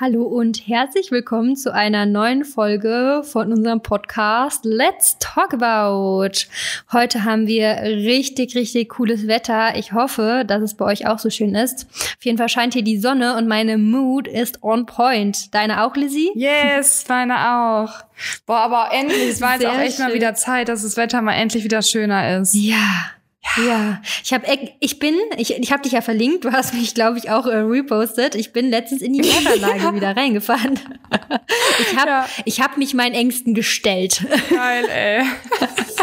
Hallo und herzlich willkommen zu einer neuen Folge von unserem Podcast Let's Talk About. Heute haben wir richtig, richtig cooles Wetter. Ich hoffe, dass es bei euch auch so schön ist. Auf jeden Fall scheint hier die Sonne und meine Mood ist on point. Deine auch, Lizzie? Yes, meine auch. Boah, aber endlich, es war jetzt Sehr auch echt schön. mal wieder Zeit, dass das Wetter mal endlich wieder schöner ist. Ja, ja, ich habe ich bin ich ich habe dich ja verlinkt, du hast mich glaube ich auch äh, repostet. Ich bin letztens in die Wetterlage ja. wieder reingefahren. ich habe ja. ich habe mich meinen Ängsten gestellt. Geil, ey.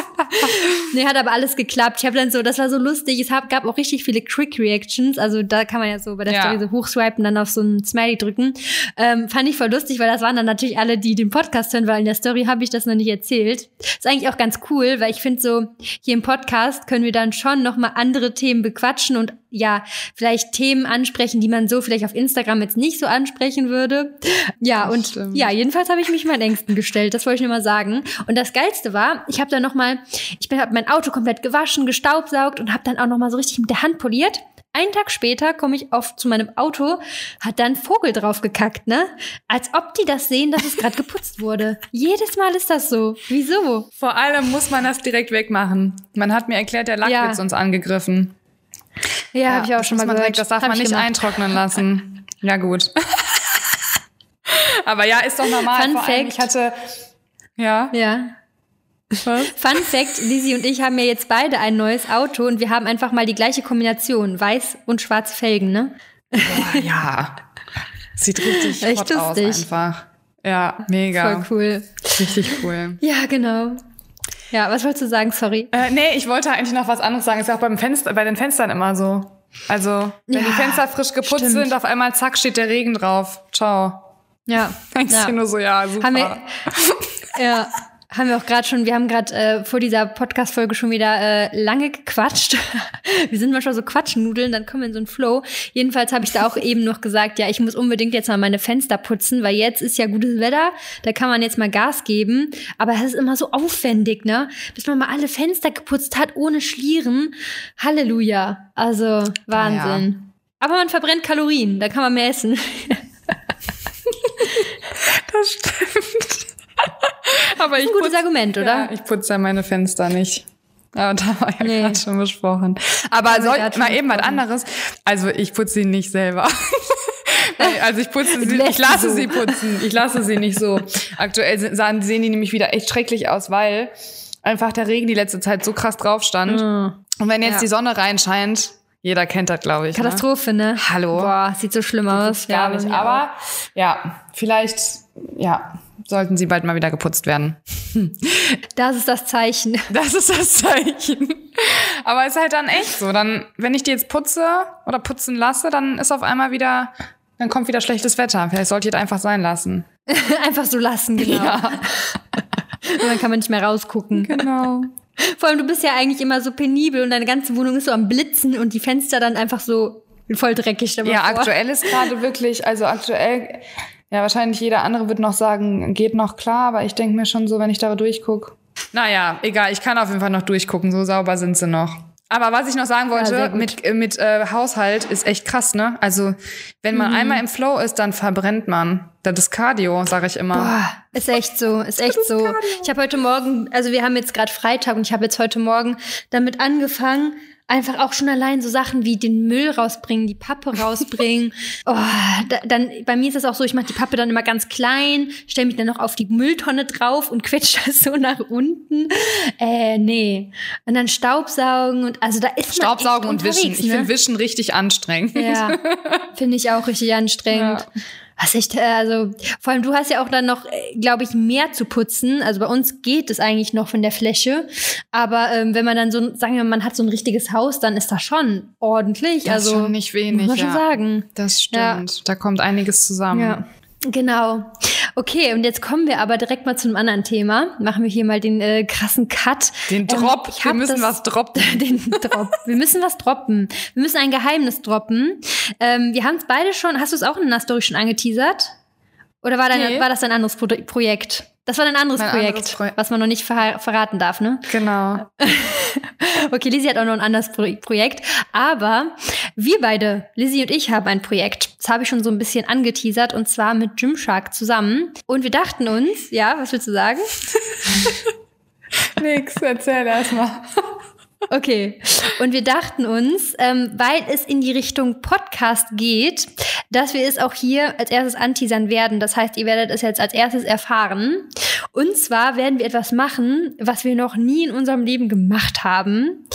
nee, hat aber alles geklappt. Ich habe dann so, das war so lustig. Es hab, gab auch richtig viele Quick Reactions. Also da kann man ja so bei der ja. Story so hochswipen, dann auf so ein Smiley drücken. Ähm, fand ich voll lustig, weil das waren dann natürlich alle, die den Podcast hören, weil in der Story habe ich das noch nicht erzählt. Ist eigentlich auch ganz cool, weil ich finde so, hier im Podcast können wir dann schon nochmal andere Themen bequatschen und ja, vielleicht Themen ansprechen, die man so vielleicht auf Instagram jetzt nicht so ansprechen würde. Ja, das und stimmt. ja, jedenfalls habe ich mich meinen Ängsten gestellt, das wollte ich nur mal sagen. Und das Geilste war, ich habe dann nochmal, ich habe mein Auto komplett gewaschen, gestaubsaugt und habe dann auch nochmal so richtig mit der Hand poliert. Einen Tag später komme ich auf zu meinem Auto, hat dann Vogel drauf gekackt, ne? Als ob die das sehen, dass es gerade geputzt wurde. Jedes Mal ist das so. Wieso? Vor allem muss man das direkt wegmachen. Man hat mir erklärt, der Lack ja. wird uns angegriffen. Ja, ja habe ich auch schon mal gehört. Direkt, das darf hab man nicht gemacht. eintrocknen lassen. Ja, gut. Aber ja, ist doch normal. Fun Fact. ich hatte, ja. Ja. Was? Fun Fact, Lizzie und ich haben ja jetzt beide ein neues Auto und wir haben einfach mal die gleiche Kombination, weiß und schwarze Felgen, ne? Boah, ja. Sieht richtig Echt hot aus einfach. Ja, mega. Voll cool. Richtig cool. Ja, genau. Ja, was wolltest du sagen? Sorry. Äh, nee, ich wollte eigentlich noch was anderes sagen. Ist ja auch beim Fenster, bei den Fenstern immer so. Also, wenn ja, die Fenster frisch geputzt stimmt. sind, auf einmal zack, steht der Regen drauf. Ciao. Ja. Ich ja. nur so, ja, super. Haben wir, ja, haben wir auch gerade schon, wir haben gerade äh, vor dieser Podcast-Folge schon wieder äh, lange gequatscht. wir sind manchmal so Quatschnudeln, dann kommen wir in so einen Flow. Jedenfalls habe ich da auch eben noch gesagt, ja, ich muss unbedingt jetzt mal meine Fenster putzen, weil jetzt ist ja gutes Wetter, da kann man jetzt mal Gas geben. Aber es ist immer so aufwendig, ne? Bis man mal alle Fenster geputzt hat, ohne Schlieren. Halleluja. Also Wahnsinn. Ja. Aber man verbrennt Kalorien, da kann man mehr essen. das stimmt. Aber ich ein gutes putz, Argument, oder? Ja, ich putze ja meine Fenster nicht. Aber da war ja nee. gerade schon besprochen. Aber soll, mal eben was anderes. Also ich putze sie nicht selber. also ich putze sie, ich lasse sie putzen. Ich lasse sie nicht so. Aktuell sahen, sehen die nämlich wieder echt schrecklich aus, weil einfach der Regen die letzte Zeit so krass drauf stand. Mm. Und wenn jetzt ja. die Sonne reinscheint, jeder kennt das, glaube ich. Ne? Katastrophe, ne? ne? Hallo. Boah, sieht so schlimm aus. Gar ja, nicht. Aber ja, vielleicht, ja, sollten sie bald mal wieder geputzt werden. Das ist das Zeichen. Das ist das Zeichen. Aber es ist halt dann echt so. Dann, wenn ich die jetzt putze oder putzen lasse, dann ist auf einmal wieder, dann kommt wieder schlechtes Wetter. Vielleicht sollte ich das einfach sein lassen. einfach so lassen, genau. Ja. und dann kann man nicht mehr rausgucken. Genau. Vor allem, du bist ja eigentlich immer so penibel und deine ganze Wohnung ist so am Blitzen und die Fenster dann einfach so voll dreckig. Ja, vor. aktuell ist gerade wirklich, also aktuell ja, wahrscheinlich jeder andere wird noch sagen, geht noch klar, aber ich denke mir schon so, wenn ich da durchgucke. Naja, egal, ich kann auf jeden Fall noch durchgucken, so sauber sind sie noch. Aber was ich noch sagen wollte, ja, mit, äh, mit äh, Haushalt ist echt krass, ne? Also, wenn man mhm. einmal im Flow ist, dann verbrennt man. Das ist Cardio, sage ich immer. Boah, ist echt so, ist echt ist so. Cardio. Ich habe heute Morgen, also wir haben jetzt gerade Freitag und ich habe jetzt heute Morgen damit angefangen, einfach auch schon allein so Sachen wie den Müll rausbringen, die Pappe rausbringen. oh, da, dann bei mir ist es auch so, ich mache die Pappe dann immer ganz klein, stelle mich dann noch auf die Mülltonne drauf und quetsche das so nach unten. Äh, nee. Und dann Staubsaugen und also da ist Staubsaugen und Wischen. Ne? Ich finde Wischen richtig anstrengend. Ja, finde ich auch richtig anstrengend. Ja. Was äh, also vor allem du hast ja auch dann noch, äh, glaube ich, mehr zu putzen. Also bei uns geht es eigentlich noch von der Fläche, aber ähm, wenn man dann so, sagen wir, mal, man hat so ein richtiges Haus, dann ist das schon ordentlich. Das also schon nicht wenig. Muss man ja. schon sagen. Das stimmt. Ja. Da kommt einiges zusammen. Ja. Genau. Okay, und jetzt kommen wir aber direkt mal zu einem anderen Thema. Machen wir hier mal den äh, krassen Cut. Den ähm, Drop. Ähm, wir müssen das, was droppen. den Drop. Wir müssen was droppen. Wir müssen ein Geheimnis droppen. Ähm, wir haben es beide schon. Hast du es auch in einer Story schon angeteasert? Oder war, dein, nee. war das ein anderes Pro Projekt? Das war ein anderes mein Projekt, anderes Pro was man noch nicht ver verraten darf, ne? Genau. okay, Lizzie hat auch noch ein anderes Pro Projekt. Aber wir beide, Lizzie und ich, haben ein Projekt. Das habe ich schon so ein bisschen angeteasert und zwar mit Gymshark zusammen. Und wir dachten uns, ja, was willst du sagen? Nix, erzähl erst mal. Okay. Und wir dachten uns, ähm, weil es in die Richtung Podcast geht, dass wir es auch hier als erstes anteasern werden. Das heißt, ihr werdet es jetzt als erstes erfahren. Und zwar werden wir etwas machen, was wir noch nie in unserem Leben gemacht haben.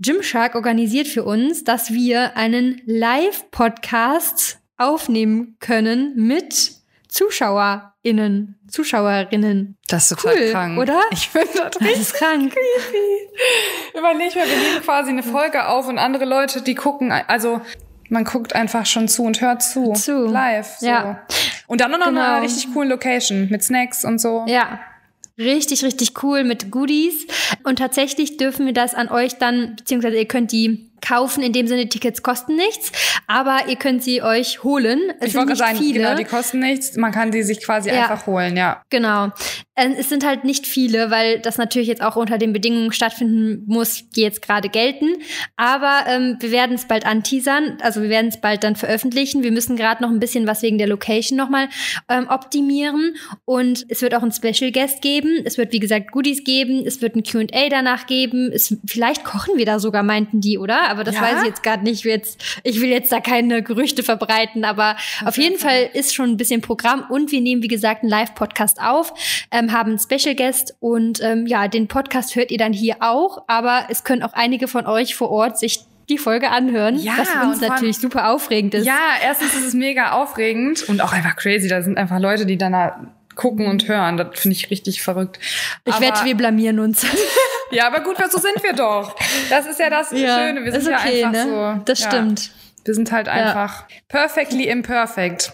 Gymshark organisiert für uns, dass wir einen Live-Podcast aufnehmen können mit ZuschauerInnen, Zuschauerinnen. Das ist total cool, krank. Oder? Ich finde das, das ist krank. Creepy. Überleg mal, wir nehmen quasi eine Folge auf und andere Leute, die gucken, also man guckt einfach schon zu und hört zu. Zu. Live. So. Ja. Und dann noch genau. eine richtig coolen Location mit Snacks und so. Ja. Richtig, richtig cool mit Goodies. Und tatsächlich dürfen wir das an euch dann, beziehungsweise ihr könnt die kaufen. In dem Sinne, Tickets kosten nichts, aber ihr könnt sie euch holen. Es ich wollte sagen, viele. genau, die kosten nichts. Man kann sie sich quasi ja. einfach holen, ja. Genau. Ähm, es sind halt nicht viele, weil das natürlich jetzt auch unter den Bedingungen stattfinden muss, die jetzt gerade gelten. Aber ähm, wir werden es bald anteasern, also wir werden es bald dann veröffentlichen. Wir müssen gerade noch ein bisschen was wegen der Location nochmal ähm, optimieren. Und es wird auch ein Special Guest geben. Es wird, wie gesagt, Goodies geben. Es wird ein Q&A danach geben. Es, vielleicht kochen wir da sogar, meinten die, oder? Aber das ja? weiß ich jetzt gerade nicht. Jetzt, ich will jetzt da keine Gerüchte verbreiten, aber auf, auf jeden Fall. Fall ist schon ein bisschen Programm und wir nehmen, wie gesagt, einen Live-Podcast auf, ähm, haben einen Special Guest und ähm, ja, den Podcast hört ihr dann hier auch, aber es können auch einige von euch vor Ort sich die Folge anhören, ja, was für uns natürlich super aufregend ist. Ja, erstens ist es mega aufregend und auch einfach crazy. Da sind einfach Leute, die dann da gucken und hören. Das finde ich richtig verrückt. Ich aber wette, wir blamieren uns. Ja, aber gut, so sind wir doch. Das ist ja das ja, Schöne. Wir sind okay, ja einfach ne? so. Das ja, stimmt. Wir sind halt einfach perfectly imperfect.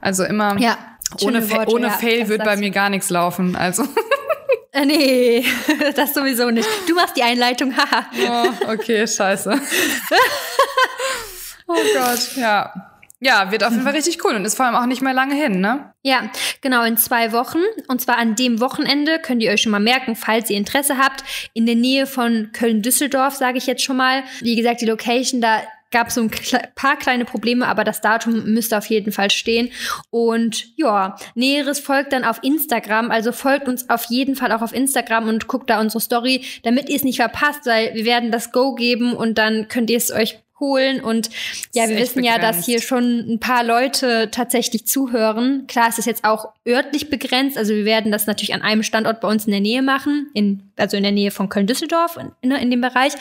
Also immer ja, ohne, Fa ohne Fail wird bei mir gar nichts laufen. Also. Äh, nee, das sowieso nicht. Du machst die Einleitung, haha. oh, okay, scheiße. oh Gott, ja. Ja, wird auf jeden Fall richtig cool und ist vor allem auch nicht mehr lange hin, ne? Ja, genau, in zwei Wochen. Und zwar an dem Wochenende könnt ihr euch schon mal merken, falls ihr Interesse habt, in der Nähe von Köln-Düsseldorf, sage ich jetzt schon mal. Wie gesagt, die Location, da gab es so ein paar kleine Probleme, aber das Datum müsste auf jeden Fall stehen. Und ja, Näheres folgt dann auf Instagram. Also folgt uns auf jeden Fall auch auf Instagram und guckt da unsere Story, damit ihr es nicht verpasst, weil wir werden das Go geben und dann könnt ihr es euch holen. Und ja, wir wissen begrenzt. ja, dass hier schon ein paar Leute tatsächlich zuhören. Klar, es ist jetzt auch örtlich begrenzt. Also wir werden das natürlich an einem Standort bei uns in der Nähe machen, in, also in der Nähe von Köln-Düsseldorf, in, in dem Bereich.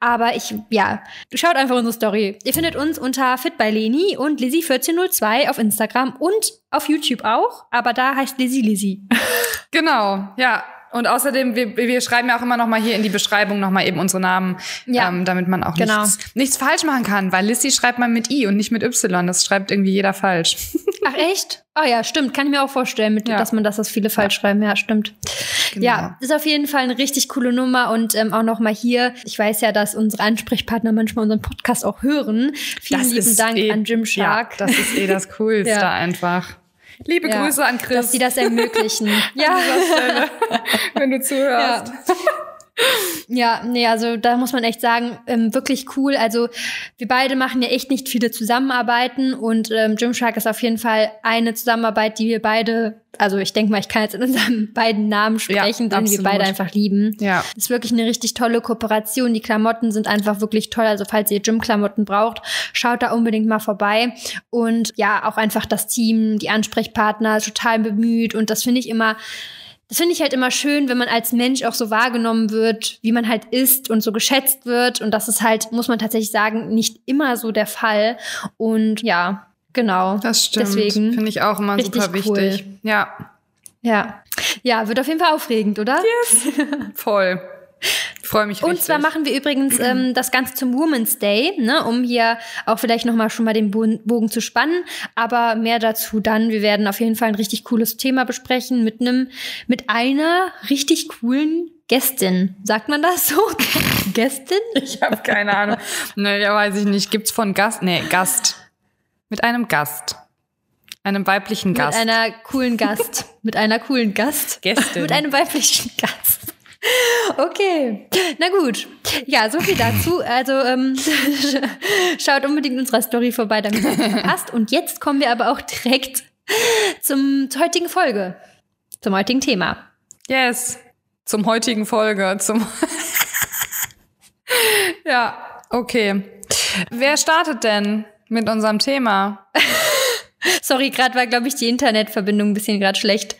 Aber ich, ja, schaut einfach unsere Story. Ihr findet uns unter Fit by Leni und Lizzie1402 auf Instagram und auf YouTube auch. Aber da heißt Lizzie Lizzie. Genau, ja. Und außerdem, wir, wir schreiben ja auch immer noch mal hier in die Beschreibung noch mal eben unsere Namen, ja. ähm, damit man auch genau. nichts, nichts falsch machen kann. Weil Lissy schreibt man mit I und nicht mit Y. Das schreibt irgendwie jeder falsch. Ach echt? Ah oh ja, stimmt. Kann ich mir auch vorstellen, mit, ja. dass man das, dass viele falsch ja. schreiben. Ja, stimmt. Genau. Ja, ist auf jeden Fall eine richtig coole Nummer. Und ähm, auch noch mal hier, ich weiß ja, dass unsere Ansprechpartner manchmal unseren Podcast auch hören. Vielen das lieben Dank eh, an Jim Shark. Ja, das ist eh das Coolste einfach. Liebe ja, Grüße an Chris. Dass sie das ermöglichen. ja. Stelle, wenn du zuhörst. Ja. Ja, nee, also da muss man echt sagen, ähm, wirklich cool. Also wir beide machen ja echt nicht viele Zusammenarbeiten und ähm, Gymshark ist auf jeden Fall eine Zusammenarbeit, die wir beide, also ich denke mal, ich kann jetzt in unseren beiden Namen sprechen, ja, den wir beide einfach lieben. Ja. Ist wirklich eine richtig tolle Kooperation. Die Klamotten sind einfach wirklich toll. Also falls ihr Gymklamotten braucht, schaut da unbedingt mal vorbei. Und ja, auch einfach das Team, die Ansprechpartner, total bemüht. Und das finde ich immer das finde ich halt immer schön, wenn man als Mensch auch so wahrgenommen wird, wie man halt ist und so geschätzt wird. Und das ist halt, muss man tatsächlich sagen, nicht immer so der Fall. Und ja, genau. Das stimmt. Deswegen finde ich auch immer super wichtig. Cool. Ja. Ja. Ja, wird auf jeden Fall aufregend, oder? Yes. Voll. Freue mich richtig. Und zwar machen wir übrigens ähm, das Ganze zum Women's Day, ne, um hier auch vielleicht nochmal schon mal den Bogen zu spannen. Aber mehr dazu dann. Wir werden auf jeden Fall ein richtig cooles Thema besprechen mit einem, mit einer richtig coolen Gästin. Sagt man das so? Gästin? Ich habe keine Ahnung. Naja, weiß ich nicht. Gibt's von Gast? Nee, Gast. Mit einem Gast. Einem weiblichen Gast. Mit einer coolen Gast. mit einer coolen Gast. Gästin. mit einem weiblichen Gast. Okay, na gut. Ja, so viel dazu. Also ähm, schaut unbedingt unserer Story vorbei, damit es passt. Und jetzt kommen wir aber auch direkt zum, zur heutigen Folge, zum heutigen Thema. Yes, zum heutigen Folge, zum ja, okay. Wer startet denn mit unserem Thema? Sorry, gerade war, glaube ich, die Internetverbindung ein bisschen gerade schlecht.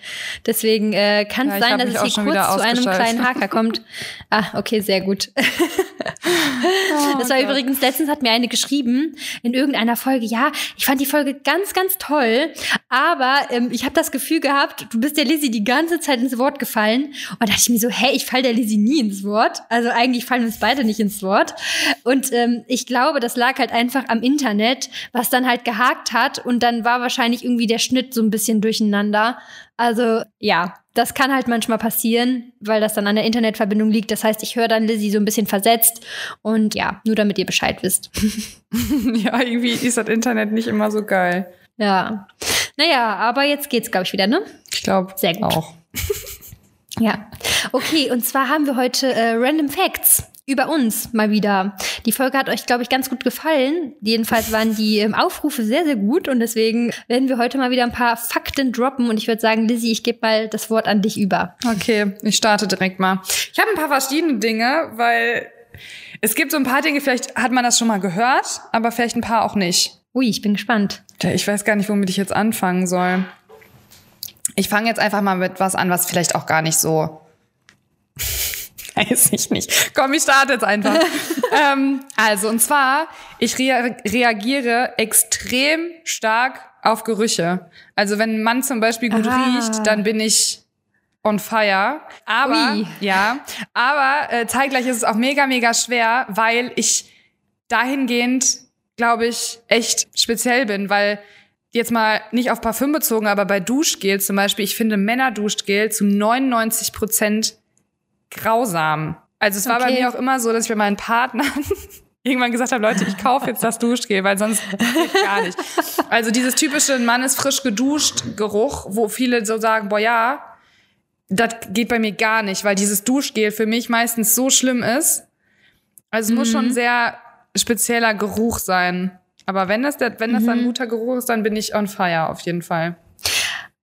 Deswegen äh, kann es ja, sein, dass es hier kurz zu einem kleinen Haker kommt. Ah, okay, sehr gut. oh, das war Gott. übrigens, letztens hat mir eine geschrieben in irgendeiner Folge, ja, ich fand die Folge ganz, ganz toll, aber ähm, ich habe das Gefühl gehabt, du bist der Lizzie die ganze Zeit ins Wort gefallen. Und da dachte ich mir so, hey, ich fall der Lizzie nie ins Wort. Also eigentlich fallen uns beide nicht ins Wort. Und ähm, ich glaube, das lag halt einfach am Internet, was dann halt gehakt hat und dann war wahrscheinlich irgendwie der Schnitt so ein bisschen durcheinander. Also ja, das kann halt manchmal passieren, weil das dann an der Internetverbindung liegt. Das heißt, ich höre dann Lizzie so ein bisschen versetzt und ja, nur damit ihr Bescheid wisst. ja, irgendwie ist das Internet nicht immer so geil. Ja. Naja, aber jetzt geht's, glaube ich, wieder, ne? Ich glaube. Sehr gut. Auch. ja. Okay, und zwar haben wir heute äh, Random Facts über uns mal wieder. Die Folge hat euch, glaube ich, ganz gut gefallen. Jedenfalls waren die ähm, Aufrufe sehr, sehr gut und deswegen werden wir heute mal wieder ein paar Fakten droppen und ich würde sagen, Lizzie, ich gebe mal das Wort an dich über. Okay, ich starte direkt mal. Ich habe ein paar verschiedene Dinge, weil es gibt so ein paar Dinge, vielleicht hat man das schon mal gehört, aber vielleicht ein paar auch nicht. Ui, ich bin gespannt. Ich weiß gar nicht, womit ich jetzt anfangen soll. Ich fange jetzt einfach mal mit was an, was vielleicht auch gar nicht so weiß ich nicht. Komm, ich starte jetzt einfach. ähm, also, und zwar, ich rea reagiere extrem stark auf Gerüche. Also, wenn ein Mann zum Beispiel gut ah. riecht, dann bin ich on fire. Aber, Ui. ja, aber äh, zeitgleich ist es auch mega, mega schwer, weil ich dahingehend, glaube ich, echt speziell bin, weil jetzt mal nicht auf Parfüm bezogen, aber bei Duschgel zum Beispiel, ich finde Männerduschgel zu 99 Prozent grausam. Also es war okay. bei mir auch immer so, dass ich bei meinen Partnern irgendwann gesagt habe, Leute, ich kaufe jetzt das Duschgel, weil sonst geht gar nicht. Also dieses typische Mann ist frisch geduscht Geruch, wo viele so sagen, boah ja, das geht bei mir gar nicht, weil dieses Duschgel für mich meistens so schlimm ist. Also es mhm. muss schon ein sehr spezieller Geruch sein. Aber wenn das, der, wenn das mhm. ein guter Geruch ist, dann bin ich on fire auf jeden Fall.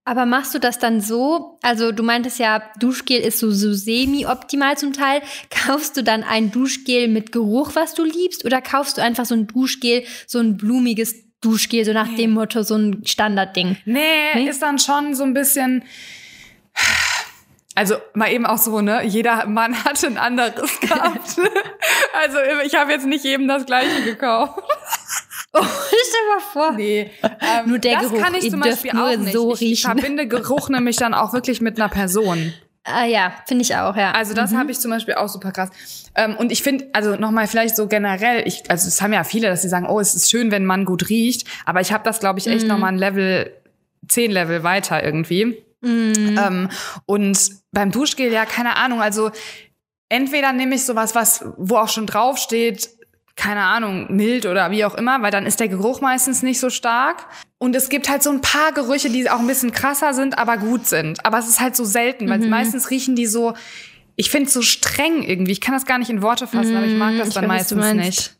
Aber machst du das dann so? Also du meintest ja, Duschgel ist so, so semi-optimal zum Teil. Kaufst du dann ein Duschgel mit Geruch, was du liebst? Oder kaufst du einfach so ein Duschgel, so ein blumiges Duschgel, so nach nee. dem Motto, so ein Standardding? Nee, nee, ist dann schon so ein bisschen... Also mal eben auch so, ne? Jeder Mann hat ein anderes gehabt. also ich habe jetzt nicht jedem das gleiche gekauft. Oh, stell mal vor. Nee, ähm, nur der das Geruch. kann ich zum Beispiel auch nicht. So ich, ich verbinde Geruch nämlich dann auch wirklich mit einer Person. Ah ja, finde ich auch, ja. Also das mhm. habe ich zum Beispiel auch super krass. Ähm, und ich finde, also nochmal vielleicht so generell, ich, also es haben ja viele, dass sie sagen, oh, es ist schön, wenn Mann gut riecht. Aber ich habe das, glaube ich, echt mhm. nochmal ein Level, zehn Level weiter irgendwie. Mhm. Ähm, und beim Duschgel, ja, keine Ahnung, also entweder nehme ich sowas, was, wo auch schon draufsteht, keine Ahnung, mild oder wie auch immer, weil dann ist der Geruch meistens nicht so stark. Und es gibt halt so ein paar Gerüche, die auch ein bisschen krasser sind, aber gut sind. Aber es ist halt so selten, weil mhm. meistens riechen die so, ich finde es so streng irgendwie. Ich kann das gar nicht in Worte fassen, mhm, aber ich mag mhm, das dann weiß, meistens nicht. Es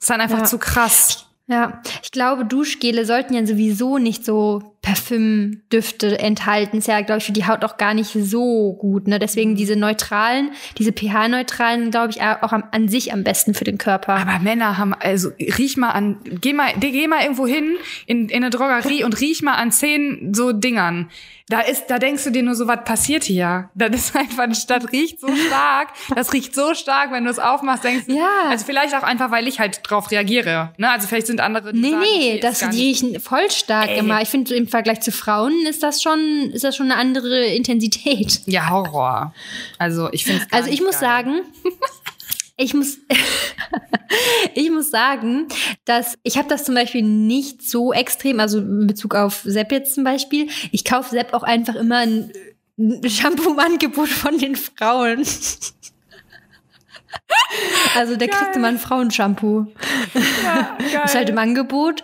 ist dann einfach ja. zu krass. Ja, ich glaube, Duschgele sollten ja sowieso nicht so Parfümdüfte enthalten. Ist ja, glaube ich, für die Haut auch gar nicht so gut. Ne? Deswegen mhm. diese neutralen, diese pH-neutralen, glaube ich, auch am, an sich am besten für den Körper. Aber Männer haben, also riech mal an, geh mal, geh mal irgendwo hin in, in eine Drogerie und riech mal an zehn so Dingern. Da ist, da denkst du dir nur so, was passiert hier? Das ist einfach, das riecht so stark. Das riecht so stark, wenn du es aufmachst, denkst du, ja. also vielleicht auch einfach, weil ich halt drauf reagiere. Ne? Also vielleicht sind andere, die Nee, sagen, nee, das, die riechen voll stark Ey. immer. Ich finde, im Vergleich zu Frauen ist das schon, ist das schon eine andere Intensität. Ja, Horror. Also ich finde Also ich muss geil. sagen, ich muss, ich muss sagen, dass ich habe das zum Beispiel nicht so extrem, also in Bezug auf Sepp jetzt zum Beispiel. Ich kaufe Sepp auch einfach immer ein, ein Shampoo-Angebot von den Frauen. Also da kriegst du mal ein Frauenshampoo. Ja, geil. ist halt im Angebot,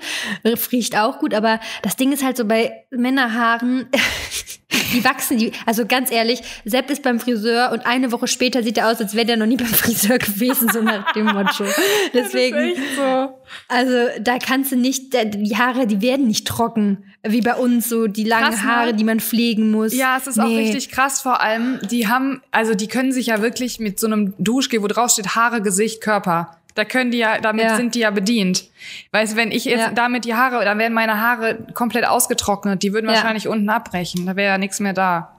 riecht auch gut, aber das Ding ist halt so bei Männerhaaren, die wachsen, die, also ganz ehrlich, Sepp ist beim Friseur und eine Woche später sieht er aus, als wäre der noch nie beim Friseur gewesen, so nach dem Motto. Deswegen, so. also da kannst du nicht, die Haare, die werden nicht trocken, wie bei uns, so die langen krass, ne? Haare, die man pflegen muss. Ja, es ist nee. auch richtig krass, vor allem, die haben, also die können sich ja wirklich mit so einem Duschgel, wo drauf steht Haare, Gesicht, Körper, da können die ja, damit ja. sind die ja bedient. Weißt wenn ich jetzt ja. damit die Haare, dann wären meine Haare komplett ausgetrocknet, die würden wahrscheinlich ja. unten abbrechen. Da wäre ja nichts mehr da.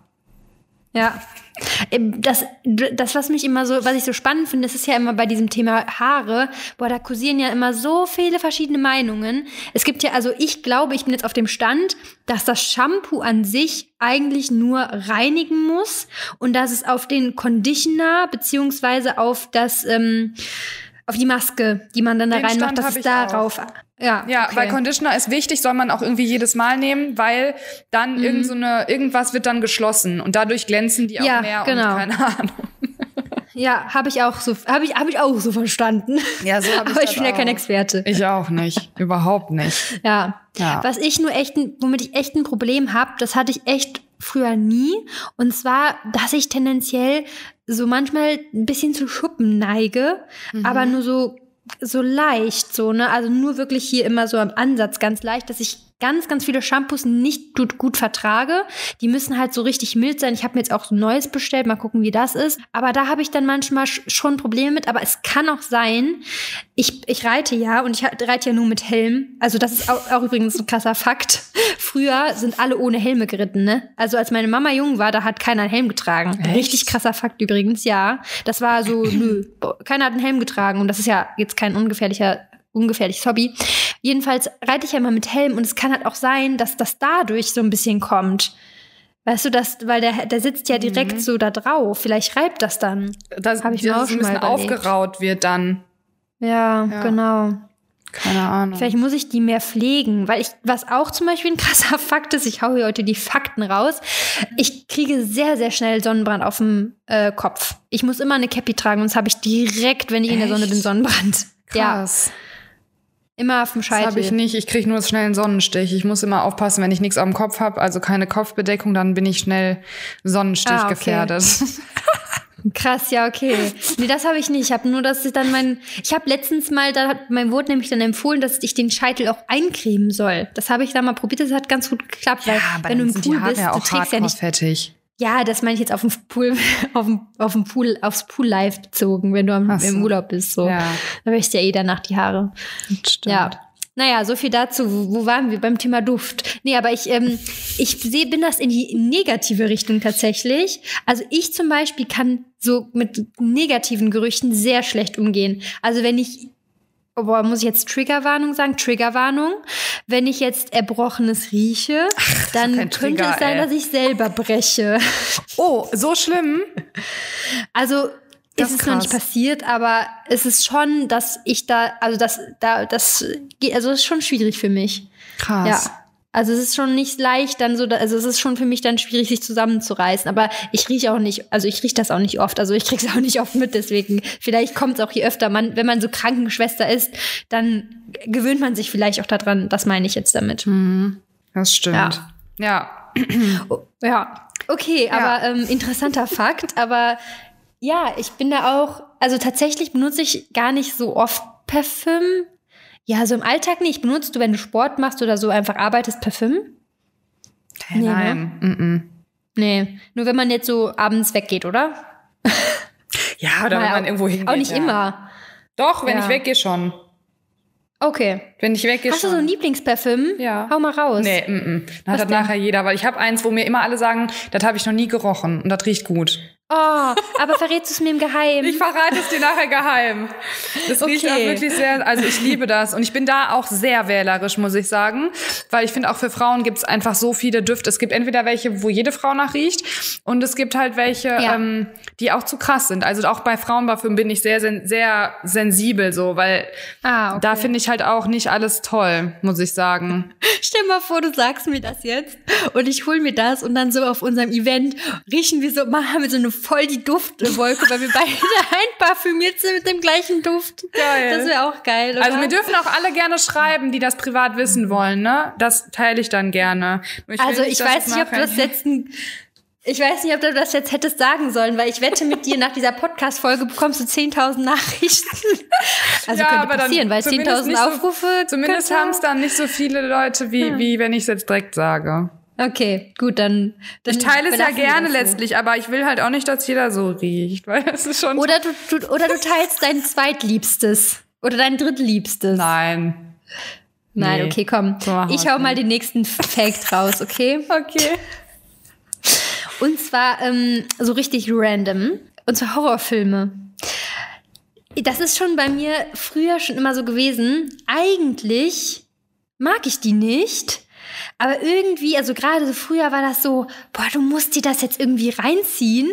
Ja. Ähm, das, das, was mich immer so, was ich so spannend finde, das ist ja immer bei diesem Thema Haare, boah, da kursieren ja immer so viele verschiedene Meinungen. Es gibt ja, also ich glaube, ich bin jetzt auf dem Stand, dass das Shampoo an sich eigentlich nur reinigen muss und dass es auf den Conditioner beziehungsweise auf das, ähm, auf die Maske, die man dann da reinmacht, dass es darauf. Auch. Ja, ja okay. weil Conditioner ist wichtig, soll man auch irgendwie jedes Mal nehmen, weil dann mhm. irgend so eine, irgendwas wird dann geschlossen und dadurch glänzen die auch ja, mehr genau. und keine Ahnung. Ja, habe ich auch so, habe ich, habe ich auch so verstanden. Ja, so habe ich. Aber ich bin ja kein Experte. Ich auch nicht, überhaupt nicht. Ja. ja. Was ich nur echt, womit ich echt ein Problem habe, das hatte ich echt früher nie. Und zwar, dass ich tendenziell so manchmal ein bisschen zu Schuppen neige, mhm. aber nur so so leicht, so, ne? Also nur wirklich hier immer so am Ansatz ganz leicht, dass ich ganz, ganz viele Shampoos nicht gut, gut vertrage. Die müssen halt so richtig mild sein. Ich habe mir jetzt auch so ein neues bestellt, mal gucken, wie das ist. Aber da habe ich dann manchmal schon Probleme mit. Aber es kann auch sein, ich, ich reite ja und ich reite ja nur mit Helm. Also das ist auch, auch übrigens ein krasser Fakt. Früher sind alle ohne Helme geritten, ne? Also als meine Mama jung war, da hat keiner einen Helm getragen. Echt? Richtig krasser Fakt übrigens, ja. Das war so, nö, keiner hat einen Helm getragen. Und das ist ja jetzt kein ungefährlicher ungefährliches Hobby. Jedenfalls reite ich ja immer mit Helm und es kann halt auch sein, dass das dadurch so ein bisschen kommt. Weißt du, das, weil der, der sitzt ja direkt mhm. so da drauf. Vielleicht reibt das dann. Das habe ich mir auch schon mal aufgeraut wird dann. Ja, ja, genau. Keine Ahnung. Vielleicht muss ich die mehr pflegen, weil ich, was auch zum Beispiel ein krasser Fakt ist, ich hau hier heute die Fakten raus. Ich kriege sehr, sehr schnell Sonnenbrand auf dem äh, Kopf. Ich muss immer eine Cappy tragen, sonst habe ich direkt, wenn ich Echt? in der Sonne bin, Sonnenbrand. Krass. Ja. Immer auf dem Scheitel. Das habe ich nicht. Ich kriege nur schnell einen Sonnenstich. Ich muss immer aufpassen, wenn ich nichts am Kopf habe, also keine Kopfbedeckung, dann bin ich schnell Sonnenstich ah, okay. gefährdet. Krass, ja, okay. Nee, das habe ich nicht. Ich habe nur, dass ich dann mein. Ich habe letztens mal, da hat mein Wort nämlich dann empfohlen, dass ich den Scheitel auch eincremen soll. Das habe ich da mal probiert, das hat ganz gut geklappt, ja, weil wenn du im Pool bist, ja auch du trägst ja nicht. Fettig. Ja, das meine ich jetzt auf dem Pool, auf dem, auf dem Pool, aufs Pool live bezogen, wenn du am, so. im Urlaub bist. So. Ja. Da wächst ja eh danach die Haare. Das stimmt. Ja. Naja, so viel dazu. Wo, waren wir? Beim Thema Duft. Nee, aber ich, ähm, ich seh, bin das in die negative Richtung tatsächlich. Also ich zum Beispiel kann so mit negativen Gerüchten sehr schlecht umgehen. Also wenn ich boah, muss ich jetzt Triggerwarnung sagen? Triggerwarnung. Wenn ich jetzt Erbrochenes rieche, Ach, dann könnte Trigger, es sein, ey. dass ich selber breche. Oh, so schlimm? Also, das ist, ist noch nicht passiert, aber es ist schon, dass ich da, also das, da, das, also das ist schon schwierig für mich. Krass. Ja. Also es ist schon nicht leicht, dann so, also es ist schon für mich dann schwierig, sich zusammenzureißen. Aber ich rieche auch nicht, also ich rieche das auch nicht oft. Also ich krieg's auch nicht oft mit, deswegen vielleicht kommt es auch je öfter. Man, wenn man so Krankenschwester ist, dann gewöhnt man sich vielleicht auch daran. Das meine ich jetzt damit. Mhm. Das stimmt. Ja. Ja. Oh, ja. Okay, ja. aber ähm, interessanter Fakt. Aber ja, ich bin da auch, also tatsächlich benutze ich gar nicht so oft Parfüm. Ja, so im Alltag nicht. Benutzt du, wenn du Sport machst oder so einfach arbeitest, Parfüm? Nee, Nein. Ne? Mm -mm. Nee, nur wenn man jetzt so abends weggeht, oder? ja, oder wenn man irgendwo hingeht. Auch nicht ja. immer. Doch, wenn ja. ich weggehe schon. Okay. Wenn ich weggehe Hast du so ein Lieblingsparfüm? Ja. Hau mal raus. Nee, mm, mm. Das hat nachher jeder, weil ich habe eins, wo mir immer alle sagen, das habe ich noch nie gerochen und das riecht gut. Oh, aber verrätst du es mir im Geheim? Ich verrate es dir nachher geheim. Das okay. riecht auch wirklich sehr, also ich liebe das. Und ich bin da auch sehr wählerisch, muss ich sagen. Weil ich finde, auch für Frauen gibt es einfach so viele Düfte. Es gibt entweder welche, wo jede Frau nach riecht. Und es gibt halt welche, ja. ähm, die auch zu krass sind. Also auch bei Frauenparfüm bin ich sehr, sehr sensibel so, weil ah, okay. da finde ich halt auch nicht alles toll, muss ich sagen. Stell mal vor, du sagst mir das jetzt und ich hol mir das und dann so auf unserem Event riechen wir so, machen wir so eine voll die Duftwolke, weil wir beide einparfümiert sind mit dem gleichen Duft. Geil. Das wäre auch geil. Oder? Also wir dürfen auch alle gerne schreiben, die das privat wissen wollen, ne? Das teile ich dann gerne. Ich also nicht, ich weiß nicht, ob du das jetzt ein ich weiß nicht, ob du das jetzt hättest sagen sollen, weil ich wette mit dir, nach dieser Podcast-Folge bekommst du 10.000 Nachrichten. Also ja, könnte aber passieren, weil 10.000 Aufrufe... So, zumindest haben es dann nicht so viele Leute, wie, hm. wie wenn ich es jetzt direkt sage. Okay, gut, dann. dann ich teile es ja gerne letztlich, aber ich will halt auch nicht, dass jeder so riecht, weil es ist schon. Oder du, du, oder du teilst dein zweitliebstes. Oder dein drittliebstes. Nein. Nein, nee. okay, komm. So ich hau mal den nächsten Fact raus, okay? Okay. Und zwar ähm, so richtig random. Und zwar Horrorfilme. Das ist schon bei mir früher schon immer so gewesen. Eigentlich mag ich die nicht. Aber irgendwie, also gerade so früher war das so, boah, du musst dir das jetzt irgendwie reinziehen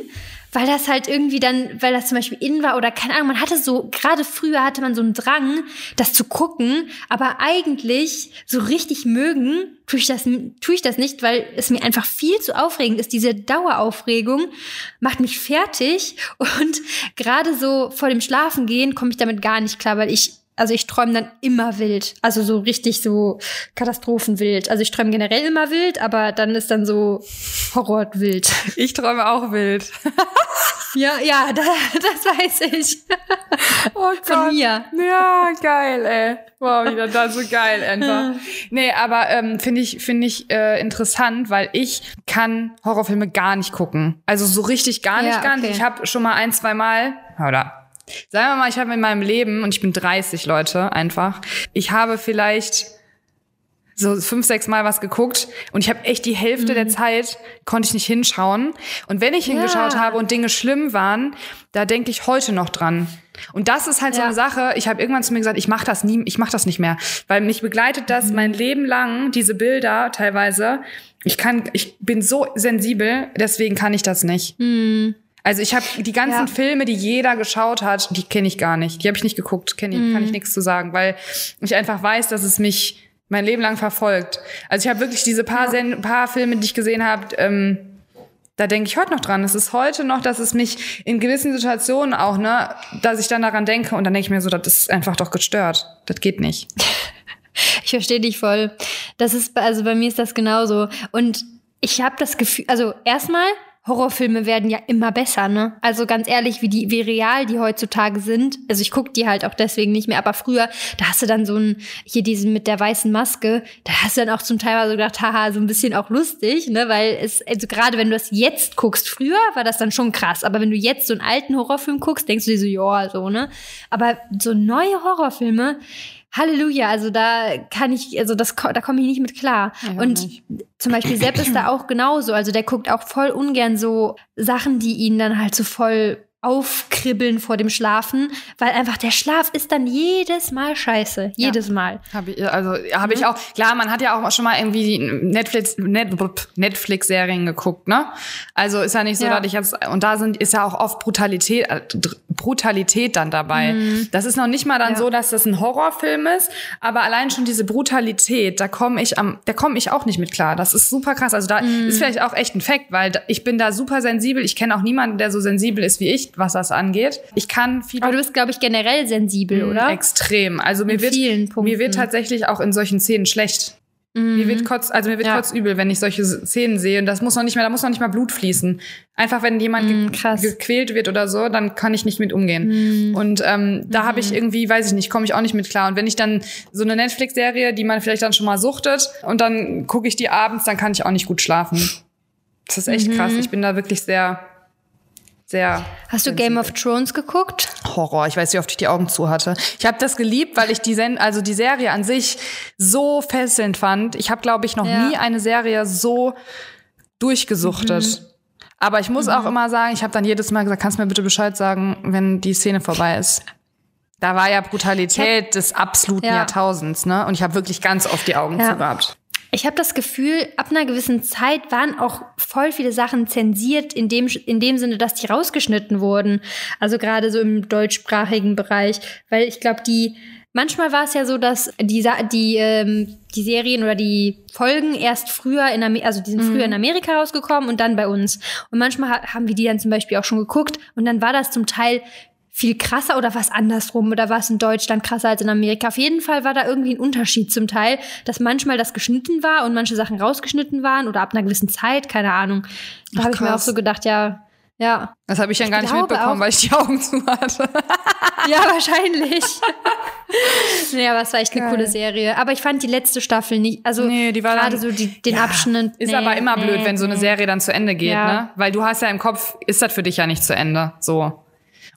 weil das halt irgendwie dann, weil das zum Beispiel in war oder keine Ahnung, man hatte so, gerade früher hatte man so einen Drang, das zu gucken, aber eigentlich so richtig mögen tue ich das, tue ich das nicht, weil es mir einfach viel zu aufregend ist. Diese Daueraufregung macht mich fertig und gerade so vor dem Schlafengehen komme ich damit gar nicht klar, weil ich also ich träume dann immer wild. Also so richtig so Katastrophenwild. Also ich träume generell immer wild, aber dann ist dann so Horrorwild. Ich träume auch wild. ja, ja, da, das weiß ich. Oh Gott. Von mir. Ja, geil, ey. Wow, wieder da so geil einfach. Nee, aber ähm, finde ich, finde ich äh, interessant, weil ich kann Horrorfilme gar nicht gucken. Also so richtig gar nicht, ja, gar nicht. Ich habe schon mal ein, zwei Mal, oder Sagen wir mal, ich habe in meinem Leben, und ich bin 30 Leute einfach, ich habe vielleicht so fünf, sechs Mal was geguckt und ich habe echt die Hälfte mhm. der Zeit konnte ich nicht hinschauen. Und wenn ich ja. hingeschaut habe und Dinge schlimm waren, da denke ich heute noch dran. Und das ist halt ja. so eine Sache. Ich habe irgendwann zu mir gesagt, ich mache das nie, ich mache das nicht mehr, weil mich begleitet das mhm. mein Leben lang diese Bilder teilweise. Ich kann, ich bin so sensibel, deswegen kann ich das nicht. Mhm. Also ich habe die ganzen ja. Filme, die jeder geschaut hat, die kenne ich gar nicht. Die habe ich nicht geguckt, kenn ich, mm. kann ich mhm. nichts zu sagen, weil ich einfach weiß, dass es mich mein Leben lang verfolgt. Also ich habe wirklich diese paar, ja. paar Filme, die ich gesehen habe, ähm, da denke ich heute noch dran. Es ist heute noch, dass es mich in gewissen Situationen auch, ne, dass ich dann daran denke und dann denke ich mir so, das ist einfach doch gestört. Das geht nicht. Ich verstehe dich voll. Das ist, also bei mir ist das genauso. Und ich habe das Gefühl, also erstmal Horrorfilme werden ja immer besser, ne? Also ganz ehrlich, wie die, wie real die heutzutage sind. Also ich gucke die halt auch deswegen nicht mehr, aber früher, da hast du dann so ein, hier diesen mit der weißen Maske, da hast du dann auch zum Teil mal so gedacht, haha, so ein bisschen auch lustig, ne? Weil es, also gerade wenn du das jetzt guckst, früher war das dann schon krass, aber wenn du jetzt so einen alten Horrorfilm guckst, denkst du dir so, ja, so, ne? Aber so neue Horrorfilme, Halleluja, also da kann ich, also das, da komme ich nicht mit klar. Ja, und nicht. zum Beispiel Sepp ist da auch genauso, also der guckt auch voll ungern so Sachen, die ihn dann halt so voll aufkribbeln vor dem Schlafen, weil einfach der Schlaf ist dann jedes Mal scheiße. Jedes ja. Mal. Hab ich, also habe ich mhm. auch, klar, man hat ja auch schon mal irgendwie Netflix, Net, Netflix-Serien geguckt, ne? Also ist ja nicht so, ja. dass ich jetzt, und da sind, ist ja auch oft Brutalität, äh, Brutalität dann dabei. Mhm. Das ist noch nicht mal dann ja. so, dass das ein Horrorfilm ist, aber allein schon diese Brutalität, da komme ich am, da komme ich auch nicht mit klar. Das ist super krass. Also da mhm. ist vielleicht auch echt ein Fakt, weil ich bin da super sensibel. Ich kenne auch niemanden, der so sensibel ist wie ich was das angeht. Ich kann viele. Aber du bist, glaube ich, generell sensibel, mh, oder? Extrem. Also mir wird, mir wird tatsächlich auch in solchen Szenen schlecht. Mhm. Mir wird kurz, also mir wird ja. kurz übel, wenn ich solche Szenen sehe. Und das muss noch nicht mehr, da muss noch nicht mal Blut fließen. Einfach wenn jemand mhm, ge gequält wird oder so, dann kann ich nicht mit umgehen. Mhm. Und ähm, da habe ich mhm. irgendwie, weiß ich nicht, komme ich auch nicht mit klar. Und wenn ich dann so eine Netflix-Serie, die man vielleicht dann schon mal suchtet, und dann gucke ich die abends, dann kann ich auch nicht gut schlafen. Das ist echt mhm. krass. Ich bin da wirklich sehr sehr. Hast du Game of Thrones geguckt? Horror. Ich weiß, wie oft ich die Augen zu hatte. Ich habe das geliebt, weil ich die Sen also die Serie an sich so fesselnd fand. Ich habe, glaube ich, noch ja. nie eine Serie so durchgesuchtet. Mhm. Aber ich muss mhm. auch immer sagen, ich habe dann jedes Mal gesagt, kannst du mir bitte Bescheid sagen, wenn die Szene vorbei ist. Da war ja Brutalität des absoluten ja. Jahrtausends, ne? Und ich habe wirklich ganz oft die Augen ja. zu gehabt. Ich habe das Gefühl, ab einer gewissen Zeit waren auch voll viele Sachen zensiert, in dem, in dem Sinne, dass die rausgeschnitten wurden. Also gerade so im deutschsprachigen Bereich. Weil ich glaube, die, manchmal war es ja so, dass die, die, ähm, die Serien oder die Folgen erst früher in Amerika, also die sind mhm. früher in Amerika rausgekommen und dann bei uns. Und manchmal haben wir die dann zum Beispiel auch schon geguckt und dann war das zum Teil viel krasser oder was andersrum oder war es in Deutschland krasser als in Amerika? Auf jeden Fall war da irgendwie ein Unterschied zum Teil, dass manchmal das geschnitten war und manche Sachen rausgeschnitten waren oder ab einer gewissen Zeit, keine Ahnung. Da habe ich mir auch so gedacht, ja, ja. Das habe ich dann gar nicht mitbekommen, weil ich die Augen zu hatte. ja, wahrscheinlich. nee, aber es war echt eine Geil. coole Serie. Aber ich fand die letzte Staffel nicht, also nee, die war gerade so die, den ja, Abschnitt. Ist nee, aber immer nee, blöd, wenn so eine Serie dann zu Ende geht, ja. ne? Weil du hast ja im Kopf, ist das für dich ja nicht zu Ende, so.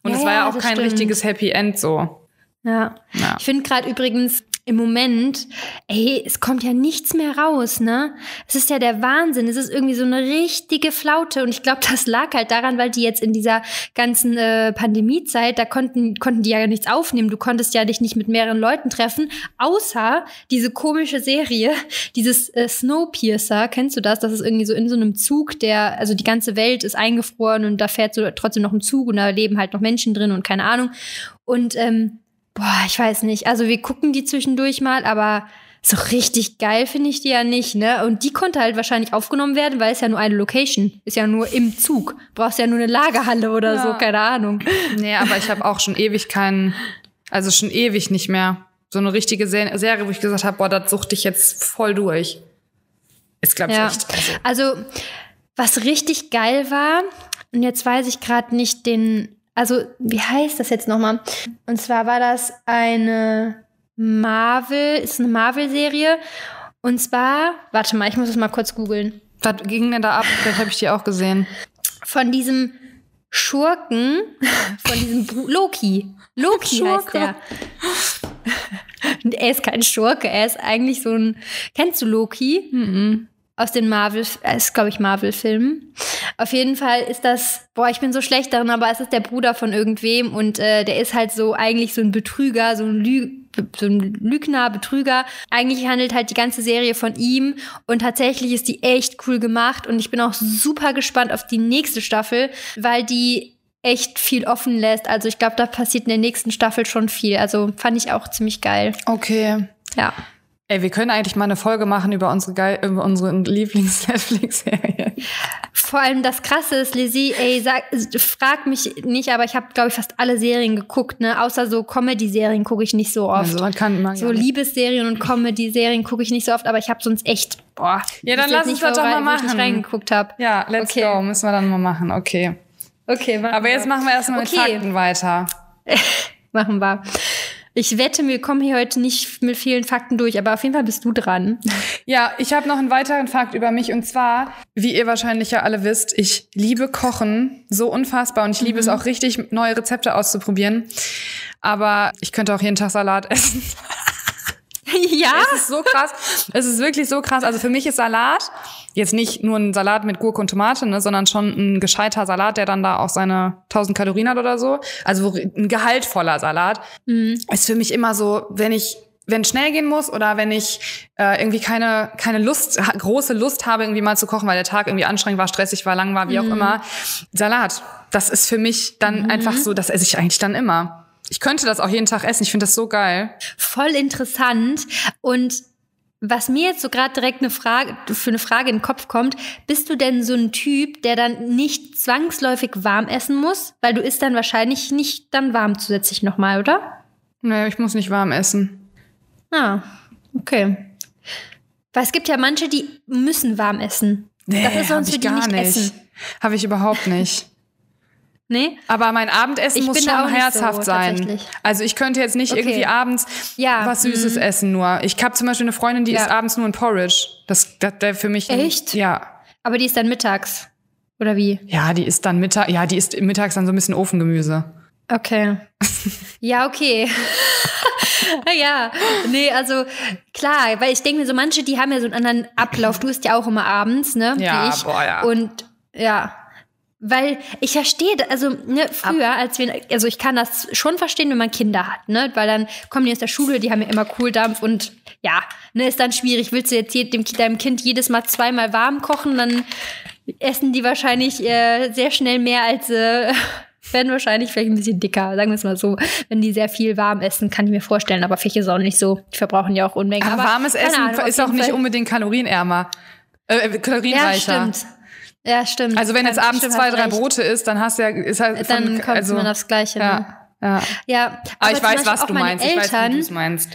Und ja, es war ja auch kein stimmt. richtiges Happy End so. Ja. ja. Ich finde gerade übrigens, im Moment, ey, es kommt ja nichts mehr raus, ne? Es ist ja der Wahnsinn. Es ist irgendwie so eine richtige Flaute. Und ich glaube, das lag halt daran, weil die jetzt in dieser ganzen äh, Pandemiezeit, da konnten, konnten die ja nichts aufnehmen. Du konntest ja dich nicht mit mehreren Leuten treffen, außer diese komische Serie, dieses äh, Snowpiercer. Kennst du das? Das ist irgendwie so in so einem Zug, der, also die ganze Welt ist eingefroren und da fährt so trotzdem noch ein Zug und da leben halt noch Menschen drin und keine Ahnung. Und ähm, Boah, ich weiß nicht. Also wir gucken die zwischendurch mal, aber so richtig geil finde ich die ja nicht, ne? Und die konnte halt wahrscheinlich aufgenommen werden, weil es ja nur eine Location ist ja nur im Zug. Brauchst ja nur eine Lagerhalle oder ja. so, keine Ahnung. Nee, aber ich habe auch schon ewig keinen, also schon ewig nicht mehr so eine richtige Serie, wo ich gesagt habe, boah, das sucht dich jetzt voll durch. Ist glaube ich ja. echt. Also. also was richtig geil war, und jetzt weiß ich gerade nicht den also wie heißt das jetzt nochmal? Und zwar war das eine Marvel, ist eine Marvel-Serie. Und zwar, warte mal, ich muss das mal kurz googeln. Was ging denn da ab? Das habe ich die auch gesehen. Von diesem Schurken, von diesem Bru Loki. Loki Schurke. heißt der. er ist kein Schurke, er ist eigentlich so ein. Kennst du Loki? Mhm aus den Marvel, äh, ist glaube ich Marvel-Filmen. Auf jeden Fall ist das, boah, ich bin so schlecht darin, aber es ist der Bruder von irgendwem und äh, der ist halt so eigentlich so ein Betrüger, so ein, Lü so ein Lügner, Betrüger. Eigentlich handelt halt die ganze Serie von ihm und tatsächlich ist die echt cool gemacht und ich bin auch super gespannt auf die nächste Staffel, weil die echt viel offen lässt. Also ich glaube, da passiert in der nächsten Staffel schon viel. Also fand ich auch ziemlich geil. Okay. Ja. Ey, wir können eigentlich mal eine Folge machen über unsere, Ge über unsere Lieblings-Netflix-Serien. Vor allem das Krasse ist, Lizzie, ey, sag, frag mich nicht, aber ich habe, glaube ich, fast alle Serien geguckt, ne? Außer so Comedy-Serien gucke ich nicht so oft. Also man kann man so Liebesserien und Comedy-Serien gucke ich nicht so oft, aber ich habe sonst echt, boah. Ja, dann lass uns das doch mal machen. Ich reingeguckt habe. Ja, let's okay. go. Müssen wir dann mal machen. Okay. Okay, Aber jetzt machen wir erstmal okay. mit Fakten weiter. machen wir. Ich wette, wir kommen hier heute nicht mit vielen Fakten durch, aber auf jeden Fall bist du dran. Ja, ich habe noch einen weiteren Fakt über mich und zwar, wie ihr wahrscheinlich ja alle wisst, ich liebe Kochen so unfassbar und ich liebe mhm. es auch richtig, neue Rezepte auszuprobieren. Aber ich könnte auch jeden Tag Salat essen. Ja. Es ist so krass. Es ist wirklich so krass. Also für mich ist Salat jetzt nicht nur ein Salat mit Gurke und Tomate, ne, sondern schon ein gescheiter Salat, der dann da auch seine 1000 Kalorien hat oder so. Also ein gehaltvoller Salat. Mhm. Ist für mich immer so, wenn ich wenn schnell gehen muss oder wenn ich äh, irgendwie keine keine Lust große Lust habe irgendwie mal zu kochen, weil der Tag irgendwie anstrengend war, stressig war, lang war, wie auch mhm. immer, Salat. Das ist für mich dann mhm. einfach so, das esse ich eigentlich dann immer. Ich könnte das auch jeden Tag essen. Ich finde das so geil. Voll interessant und was mir jetzt so gerade direkt eine Frage, für eine Frage in den Kopf kommt, bist du denn so ein Typ, der dann nicht zwangsläufig warm essen muss? Weil du isst dann wahrscheinlich nicht dann warm zusätzlich nochmal, oder? Naja, ich muss nicht warm essen. Ah, okay. Weil es gibt ja manche, die müssen warm essen. Nee, das ist sonst für die gar nicht, nicht. Habe ich überhaupt nicht. Nee? Aber mein Abendessen ich muss schon herzhaft so, sein. Also ich könnte jetzt nicht okay. irgendwie abends ja. was Süßes mhm. essen nur. Ich habe zum Beispiel eine Freundin, die ja. isst abends nur ein Porridge. Das, das der für mich. Echt? Ein, ja. Aber die ist dann mittags. Oder wie? Ja, die ist dann mittag, ja, die ist mittags dann so ein bisschen Ofengemüse. Okay. ja, okay. ja, nee, also klar, weil ich denke mir so, manche, die haben ja so einen anderen Ablauf. Du isst ja auch immer abends, ne? Ja, boah, ja. Und ja, weil ich verstehe, also ne, früher, als wir, also ich kann das schon verstehen, wenn man Kinder hat, ne? Weil dann kommen die aus der Schule, die haben ja immer Kohldampf und ja, ne, ist dann schwierig. Willst du jetzt dem, deinem Kind jedes Mal zweimal warm kochen, dann essen die wahrscheinlich äh, sehr schnell mehr als äh, werden wahrscheinlich vielleicht ein bisschen dicker, sagen wir es mal so. Wenn die sehr viel warm essen, kann ich mir vorstellen, aber Fische ist auch nicht so. Die verbrauchen ja auch Unmengen. Aber, aber warmes Essen Ahnung, ist auch nicht unbedingt kalorienärmer. Äh, äh, kalorienreicher. Ja, stimmt. Ja, stimmt. Also wenn jetzt abends zwei, drei Brote isst, dann hast du ja, ist halt von, dann kommt also, man aufs Gleiche. Ja, ne? ja. ja aber, aber ich weiß, was du meinst. Eltern, ich weiß, wie du es meinst.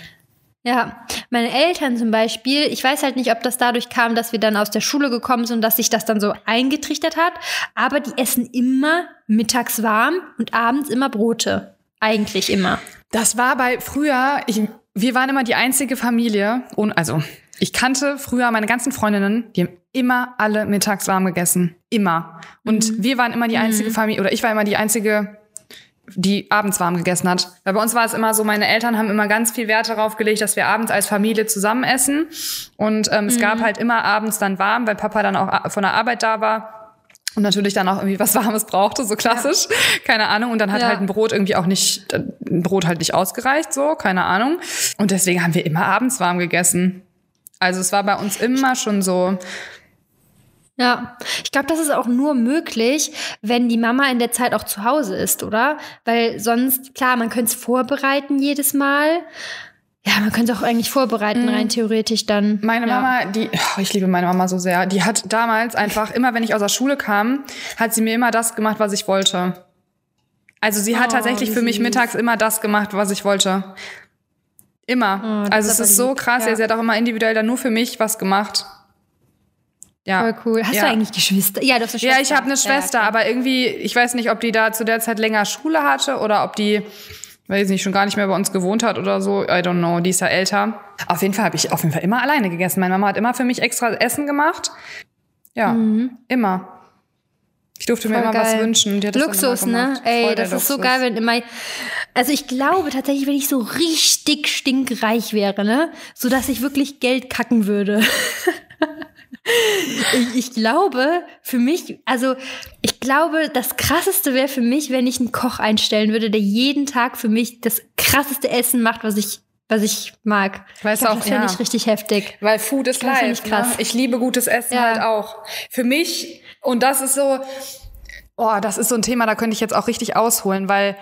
Ja, meine Eltern zum Beispiel, ich weiß halt nicht, ob das dadurch kam, dass wir dann aus der Schule gekommen sind und dass sich das dann so eingetrichtert hat, aber die essen immer mittags warm und abends immer Brote. Eigentlich immer. Das war bei früher, ich, wir waren immer die einzige Familie, und also ich kannte früher meine ganzen Freundinnen, die haben immer alle mittags warm gegessen. Immer. Und mhm. wir waren immer die einzige mhm. Familie, oder ich war immer die einzige die abends warm gegessen hat. Weil bei uns war es immer so, meine Eltern haben immer ganz viel Wert darauf gelegt, dass wir abends als Familie zusammen essen. Und ähm, es gab mhm. halt immer abends dann warm, weil Papa dann auch von der Arbeit da war. Und natürlich dann auch irgendwie was Warmes brauchte, so klassisch. Ja. Keine Ahnung. Und dann hat ja. halt ein Brot irgendwie auch nicht, ein Brot halt nicht ausgereicht, so, keine Ahnung. Und deswegen haben wir immer abends warm gegessen. Also es war bei uns immer schon so, ja, ich glaube, das ist auch nur möglich, wenn die Mama in der Zeit auch zu Hause ist, oder? Weil sonst, klar, man könnte es vorbereiten jedes Mal. Ja, man könnte es auch eigentlich vorbereiten, mhm. rein theoretisch dann. Meine ja. Mama, die, oh, ich liebe meine Mama so sehr, die hat damals einfach, immer wenn ich aus der Schule kam, hat sie mir immer das gemacht, was ich wollte. Also sie hat oh, tatsächlich für mich mittags immer das gemacht, was ich wollte. Immer. Oh, also es ist so krass, ja. sie hat auch immer individuell dann nur für mich was gemacht. Ja. Voll cool. Hast ja. du eigentlich Geschwister? Ja, du hast eine Schwester. Ja, ich habe eine Schwester, ja, aber irgendwie, ich weiß nicht, ob die da zu der Zeit länger Schule hatte oder ob die, weiß nicht, schon gar nicht mehr bei uns gewohnt hat oder so. I don't know, die ist ja älter. Auf jeden Fall habe ich auf jeden Fall immer alleine gegessen. Meine Mama hat immer für mich extra Essen gemacht. Ja, mhm. immer. Ich durfte Voll mir immer geil. was wünschen. Luxus, ne? Ey, das Luxus. ist so geil, wenn immer. Also ich glaube tatsächlich, wenn ich so richtig stinkreich wäre, ne, so dass ich wirklich Geld kacken würde. ich, ich, glaube, für mich, also ich glaube, das krasseste wäre für mich, wenn ich einen Koch einstellen würde, der jeden Tag für mich das krasseste Essen macht, was ich was ich mag. Weißt glaub, auch, das finde ja. ich richtig heftig. Weil Food ist life. Ich, krass. Ne? ich liebe gutes Essen ja. halt auch. Für mich, und das ist so, oh, das ist so ein Thema, da könnte ich jetzt auch richtig ausholen, weil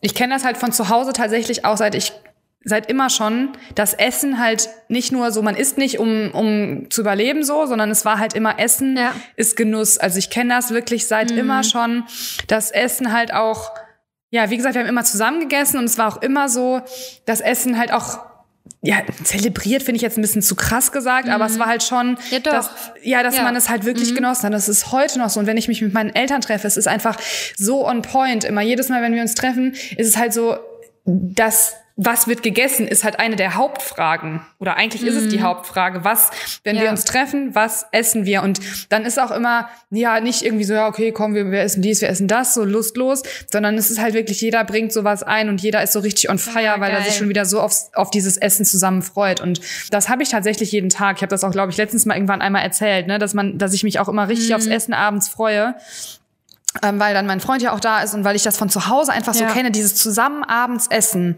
ich kenne das halt von zu Hause tatsächlich auch, seit ich seit immer schon, das Essen halt nicht nur so, man isst nicht, um, um zu überleben so, sondern es war halt immer Essen ja. ist Genuss. Also ich kenne das wirklich seit mhm. immer schon, das Essen halt auch, ja, wie gesagt, wir haben immer zusammen gegessen und es war auch immer so, das Essen halt auch ja, zelebriert finde ich jetzt ein bisschen zu krass gesagt, mhm. aber es mhm. war halt schon, ja, doch. Dass, ja, dass ja. man es halt wirklich mhm. genossen hat. Das ist heute noch so. Und wenn ich mich mit meinen Eltern treffe, es ist einfach so on point. Immer jedes Mal, wenn wir uns treffen, ist es halt so, dass was wird gegessen, ist halt eine der Hauptfragen. Oder eigentlich mm. ist es die mhm. Hauptfrage. Was, wenn ja. wir uns treffen, was essen wir? Und dann ist auch immer, ja, nicht irgendwie so, ja, okay, komm, wir, wir essen dies, wir essen das, so lustlos, sondern es ist halt wirklich, jeder bringt sowas ein und jeder ist so richtig on fire, ja, weil er sich schon wieder so auf, auf dieses Essen zusammen freut. Und das habe ich tatsächlich jeden Tag. Ich habe das auch, glaube ich, letztens mal irgendwann einmal erzählt, ne, dass man, dass ich mich auch immer richtig mm. aufs Essen abends freue ähm, weil dann mein Freund ja auch da ist und weil ich das von zu Hause einfach so kenne, dieses zusammen abends essen.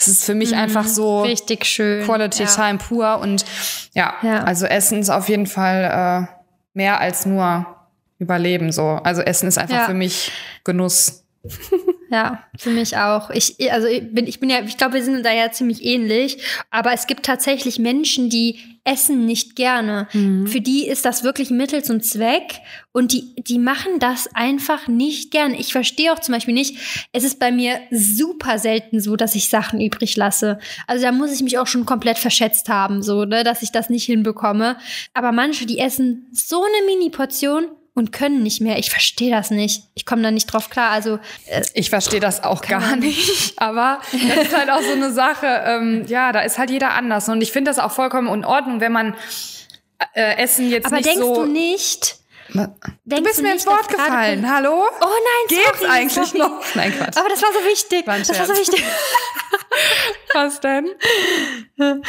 Es ist für mich mhm, einfach so richtig schön. Quality ja. Time pur und ja, ja, also Essen ist auf jeden Fall äh, mehr als nur Überleben so. Also Essen ist einfach ja. für mich Genuss. Ja, für mich auch. Ich, also ich bin, ich bin ja, ich glaube, wir sind da ja ziemlich ähnlich. Aber es gibt tatsächlich Menschen, die essen nicht gerne. Mhm. Für die ist das wirklich Mittel zum Zweck und die, die machen das einfach nicht gern. Ich verstehe auch zum Beispiel nicht, es ist bei mir super selten so, dass ich Sachen übrig lasse. Also da muss ich mich auch schon komplett verschätzt haben, so, ne, dass ich das nicht hinbekomme. Aber manche, die essen so eine Mini-Portion und können nicht mehr. Ich verstehe das nicht. Ich komme da nicht drauf klar. Also äh, ich verstehe das auch gar nicht. Aber das ist halt auch so eine Sache. Ähm, ja, da ist halt jeder anders. Und ich finde das auch vollkommen in Ordnung, wenn man äh, Essen jetzt Aber nicht so. Aber denkst du nicht? du bist mir ins Wort gefallen. Hallo? Oh nein, Geht's sorry, eigentlich sorry. noch? Nein, Quatsch. Aber das war so wichtig. War das war so wichtig. Was denn?